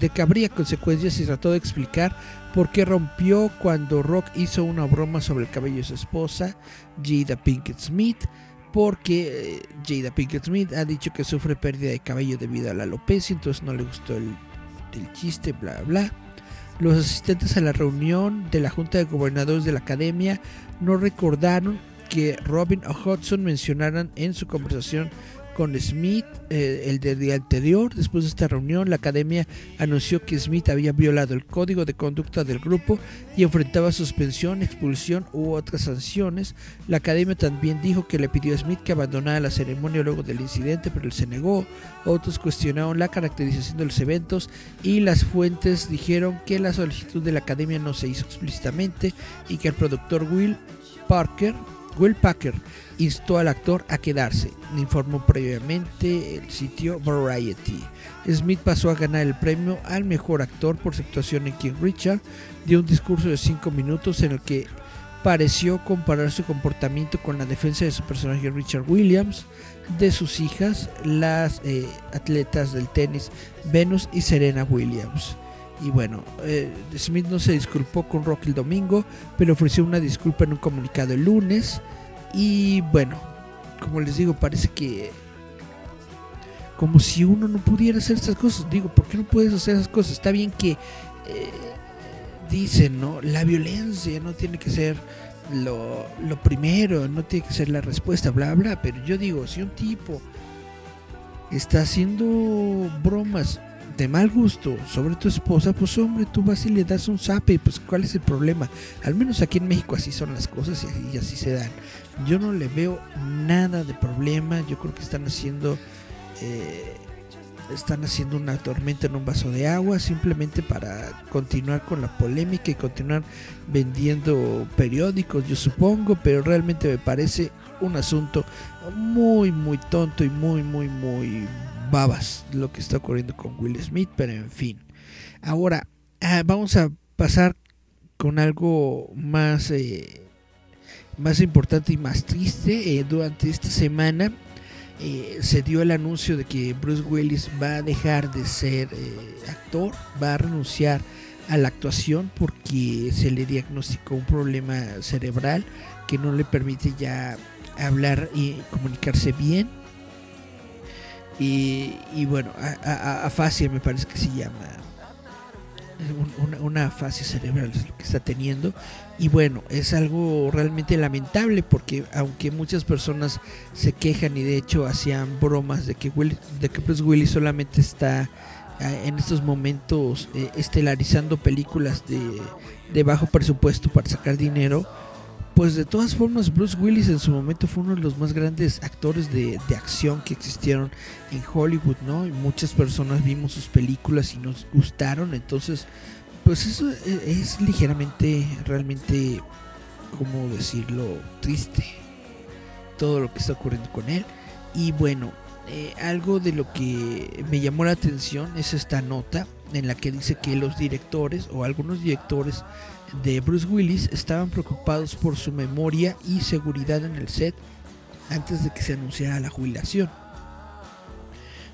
de que habría consecuencias y trató de explicar por qué rompió cuando Rock hizo una broma sobre el cabello de su esposa, Jada Pinkett Smith, porque eh, Jada Pinkett Smith ha dicho que sufre pérdida de cabello debido a la alopecia, entonces no le gustó el, el chiste, bla bla. Los asistentes a la reunión de la Junta de Gobernadores de la Academia no recordaron que Robin o Hudson mencionaran en su conversación con Smith eh, el del día anterior. Después de esta reunión, la academia anunció que Smith había violado el código de conducta del grupo y enfrentaba suspensión, expulsión u otras sanciones. La academia también dijo que le pidió a Smith que abandonara la ceremonia luego del incidente, pero él se negó. Otros cuestionaron la caracterización de los eventos y las fuentes dijeron que la solicitud de la academia no se hizo explícitamente y que el productor Will Parker Will Packer instó al actor a quedarse, informó previamente el sitio Variety. Smith pasó a ganar el premio al mejor actor por su actuación en King Richard, dio un discurso de 5 minutos en el que pareció comparar su comportamiento con la defensa de su personaje Richard Williams, de sus hijas, las eh, atletas del tenis Venus y Serena Williams. Y bueno, eh, Smith no se disculpó con Rock el domingo, pero ofreció una disculpa en un comunicado el lunes. Y bueno, como les digo, parece que como si uno no pudiera hacer estas cosas. Digo, ¿por qué no puedes hacer esas cosas? Está bien que eh, dicen, ¿no? La violencia no tiene que ser lo, lo primero, no tiene que ser la respuesta, bla, bla. Pero yo digo, si un tipo está haciendo bromas de mal gusto sobre tu esposa, pues hombre, tú vas y le das un zape, pues cuál es el problema. Al menos aquí en México así son las cosas y así, y así se dan. Yo no le veo nada de problema, yo creo que están haciendo eh, están haciendo una tormenta en un vaso de agua simplemente para continuar con la polémica y continuar vendiendo periódicos, yo supongo, pero realmente me parece un asunto muy muy tonto y muy muy muy babas lo que está ocurriendo con Will Smith, pero en fin. Ahora ah, vamos a pasar con algo más eh, más importante y más triste eh, durante esta semana. eh, se dio el anuncio de que Bruce Willis va a dejar de ser actor, va a renunciar a la actuación porque se le diagnosticó un problema cerebral que no le permite ya hablar y comunicarse bien. Y, y bueno, a, afasia me parece que se llama. Un- Una, una afasia cerebral lo que está teniendo. Y bueno, es algo realmente lamentable porque aunque muchas personas se quejan y de hecho hacían bromas de que, Will, de que Bruce Willis solamente está eh, en estos momentos eh, estelarizando películas de, de bajo presupuesto para sacar dinero, pues de todas formas Bruce Willis en su momento fue uno de los más grandes actores de, de acción que existieron en Hollywood, ¿no? Y muchas personas vimos sus películas y nos gustaron, entonces pues eso es, es ligeramente, realmente, ¿cómo decirlo? Triste todo lo que está ocurriendo con él. Y bueno, eh, algo de lo que me llamó la atención es esta nota en la que dice que los directores o algunos directores de Bruce Willis estaban preocupados por su memoria y seguridad en el set antes de que se anunciara la jubilación.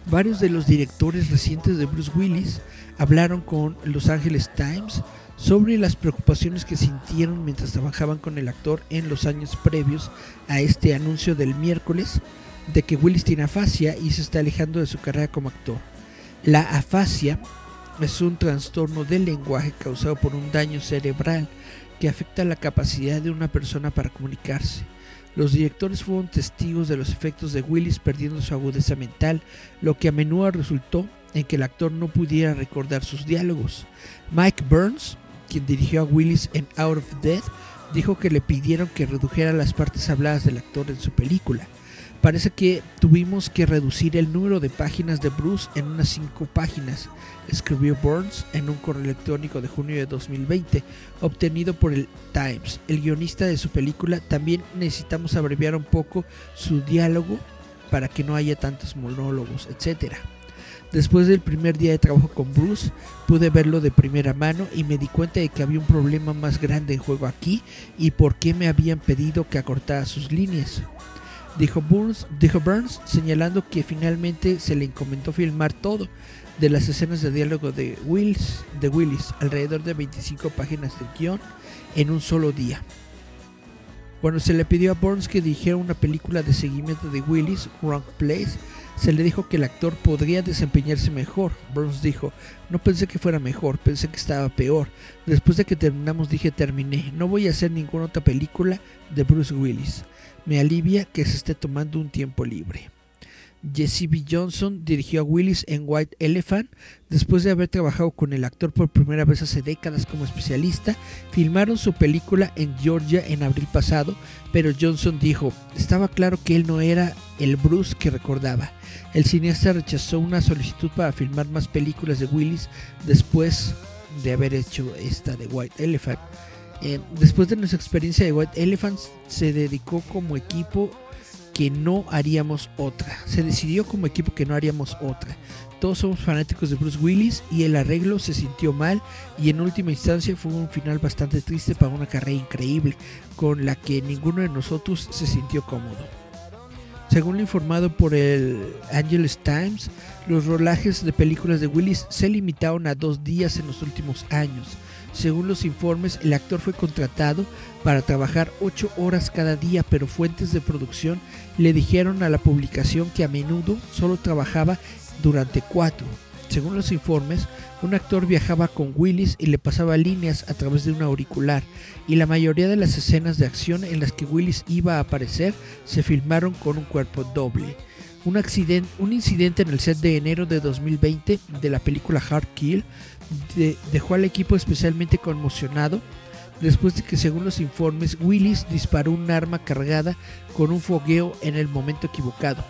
Varios de los directores recientes de Bruce Willis hablaron con Los Angeles Times sobre las preocupaciones que sintieron mientras trabajaban con el actor en los años previos a este anuncio del miércoles de que Willis tiene afasia y se está alejando de su carrera como actor. La afasia es un trastorno del lenguaje causado por un daño cerebral que afecta la capacidad de una persona para comunicarse. Los directores fueron testigos de los efectos de Willis perdiendo su agudeza mental, lo que a menudo resultó en que el actor no pudiera recordar sus diálogos. Mike Burns, quien dirigió a Willis en Out of Death, dijo que le pidieron que redujera las partes habladas del actor en su película. Parece que tuvimos que reducir el número de páginas de Bruce en unas 5 páginas, escribió Burns en un correo electrónico de junio de 2020 obtenido por el Times. El guionista de su película también necesitamos abreviar un poco su diálogo para que no haya tantos monólogos, etc. Después del primer día de trabajo con Bruce, pude verlo de primera mano y me di cuenta de que había un problema más grande en juego aquí y por qué me habían pedido que acortara sus líneas. Dijo Burns, señalando que finalmente se le encomendó filmar todo de las escenas de diálogo de de Willis, alrededor de 25 páginas de guion en un solo día. Cuando se le pidió a Burns que dijera una película de seguimiento de Willis, Wrong Place, se le dijo que el actor podría desempeñarse mejor. Burns dijo, no pensé que fuera mejor, pensé que estaba peor. Después de que terminamos dije, terminé, no voy a hacer ninguna otra película de Bruce Willis. Me alivia que se esté tomando un tiempo libre. Jesse B. Johnson dirigió a Willis en White Elephant. Después de haber trabajado con el actor por primera vez hace décadas como especialista, filmaron su película en Georgia en abril pasado, pero Johnson dijo, estaba claro que él no era el Bruce que recordaba. El cineasta rechazó una solicitud para filmar más películas de Willis después de haber hecho esta de White Elephant. Eh, después de nuestra experiencia de White Elephant, se dedicó como equipo que no haríamos otra. Se decidió como equipo que no haríamos otra. Todos somos fanáticos de Bruce Willis y el arreglo se sintió mal y en última instancia fue un final bastante triste para una carrera increíble con la que ninguno de nosotros se sintió cómodo. Según lo informado por el Angeles Times, los rolajes de películas de Willis se limitaron a dos días en los últimos años. Según los informes, el actor fue contratado para trabajar 8 horas cada día, pero fuentes de producción le dijeron a la publicación que a menudo solo trabajaba durante 4. Según los informes, un actor viajaba con Willis y le pasaba líneas a través de un auricular, y la mayoría de las escenas de acción en las que Willis iba a aparecer se filmaron con un cuerpo doble. Un, accidente, un incidente en el set de enero de 2020 de la película Hard Kill de- dejó al equipo especialmente conmocionado después de que según los informes Willis disparó un arma cargada con un fogueo en el momento equivocado.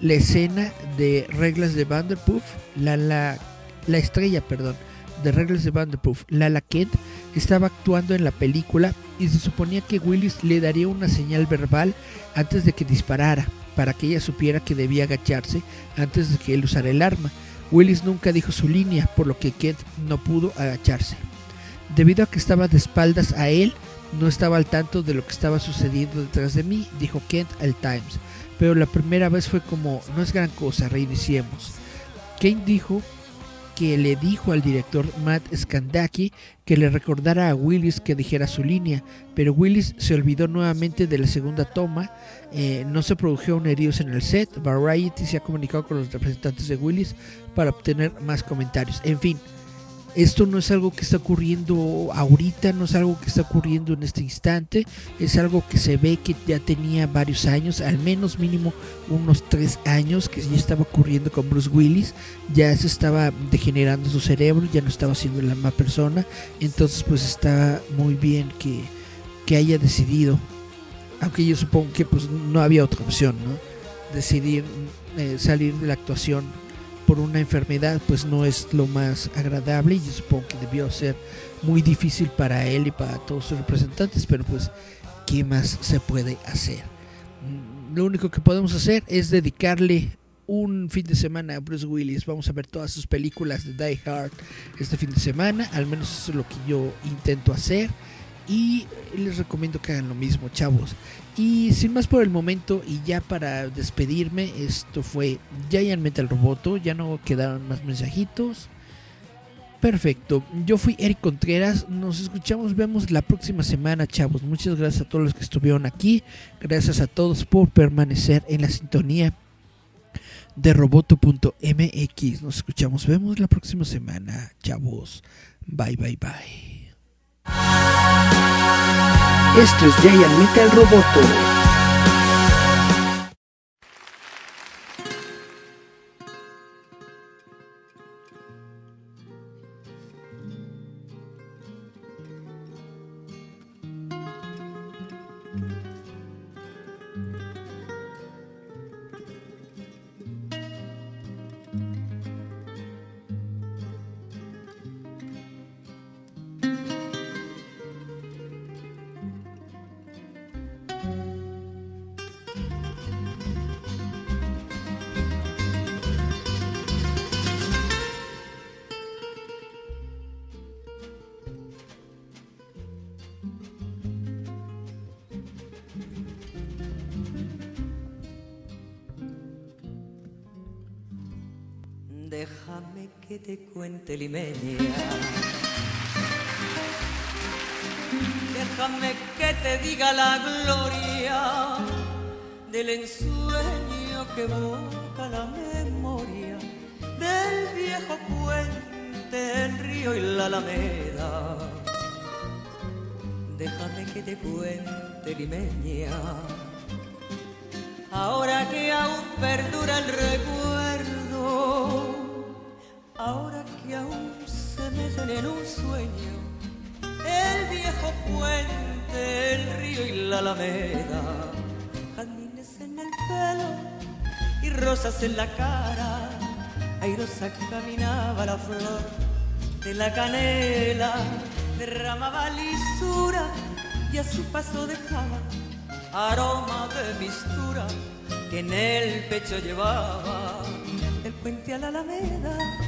La escena de reglas de Vanderpoof, la, la, la estrella, perdón, de reglas de Vanderpoof, Lala Kent, estaba actuando en la película y se suponía que Willis le daría una señal verbal antes de que disparara, para que ella supiera que debía agacharse antes de que él usara el arma. Willis nunca dijo su línea, por lo que Kent no pudo agacharse. Debido a que estaba de espaldas a él, no estaba al tanto de lo que estaba sucediendo detrás de mí, dijo Kent al Times. Pero la primera vez fue como, no es gran cosa, reiniciemos. Kent dijo que le dijo al director Matt Skandaki que le recordara a Willis que dijera su línea, pero Willis se olvidó nuevamente de la segunda toma. Eh, no se produjeron heridos en el set. Variety se ha comunicado con los representantes de Willis para obtener más comentarios. En fin, esto no es algo que está ocurriendo ahorita, no es algo que está ocurriendo en este instante, es algo que se ve que ya tenía varios años, al menos mínimo unos tres años, que ya estaba ocurriendo con Bruce Willis, ya se estaba degenerando su cerebro, ya no estaba siendo la misma persona, entonces pues está muy bien que, que haya decidido, aunque yo supongo que pues no había otra opción, ¿no? Decidir eh, salir de la actuación por una enfermedad pues no es lo más agradable y yo supongo que debió ser muy difícil para él y para todos sus representantes, pero pues ¿qué más se puede hacer? Mm, Lo único que podemos hacer es dedicarle un fin de semana a Bruce Willis. Vamos a ver todas sus películas de Die Hard este fin de semana, al menos eso es lo que yo intento hacer y les recomiendo que hagan lo mismo, chavos. Y sin más por el momento, y ya para despedirme, esto fue Giant Metal Roboto. Ya no quedaron más mensajitos. Perfecto. Yo fui Eric Contreras. Nos escuchamos, vemos la próxima semana, chavos. Muchas gracias a todos los que estuvieron aquí. Gracias a todos por permanecer en la sintonía de roboto.mx. Nos escuchamos, vemos la próxima semana, chavos. Bye, bye, bye. Esto es Giant Metal Roboto. Déjame que te diga la gloria del ensueño que evoca la memoria del viejo puente, el río y la alameda. Déjame que te cuente limeña. Ahora que aún perdura el recuerdo, ahora que aún se meten en un sueño, el viejo puente, el río y la alameda, jazmines en el pelo y rosas en la cara, airosa caminaba la flor de la canela, derramaba lisura y a su paso dejaba aroma de mistura que en el pecho llevaba el puente a la alameda.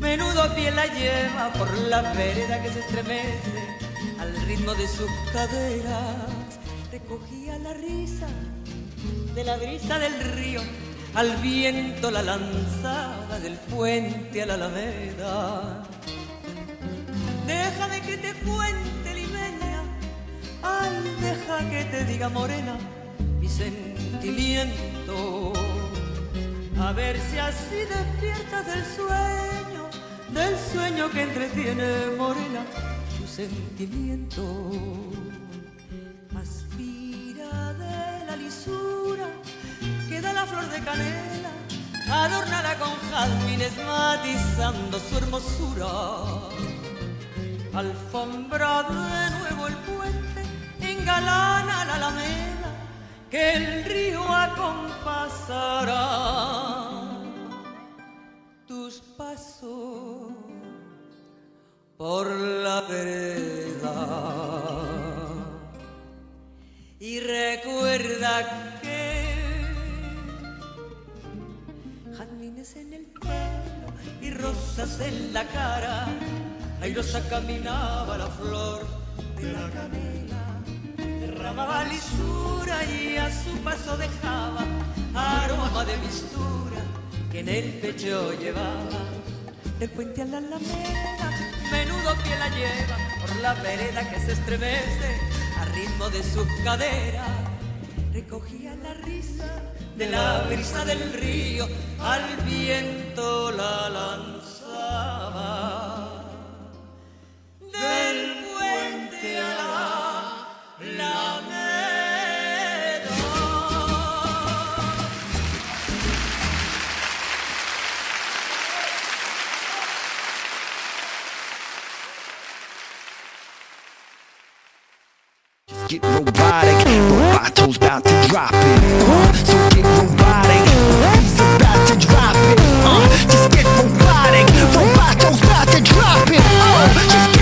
Menudo pie la lleva por la vereda que se estremece al ritmo de sus caderas. Recogía la risa de la brisa del río, al viento la lanzaba del puente a la alameda. Déjame que te cuente, limeña, ay, deja que te diga morena mi sentimiento. A ver si así despiertas del sueño, del sueño que entretiene morena tu sentimiento. Aspira de la lisura que da la flor de canela, adornada con jazmines matizando su hermosura. Alfombra de nuevo el puente, engalana la alameda, que el río acompasará tus pasos por la vereda. Y recuerda que jazmines en el pelo y rosas en la cara, airosa caminaba la flor de la canela, derramaba lisura y a su paso dejaba aroma de mistura que en el pecho llevaba. Del puente a la alameda, menudo pie la lleva por la vereda que se estremece a ritmo de sus caderas. Recogía la risa de la brisa del río, al viento la lanzaba. Del puente a la alameda. get robotic. Roboto's about to drop it. Uh, so get robotic. He's about to drop it. Uh, just get robotic. Roboto's about to drop it. Just. uh,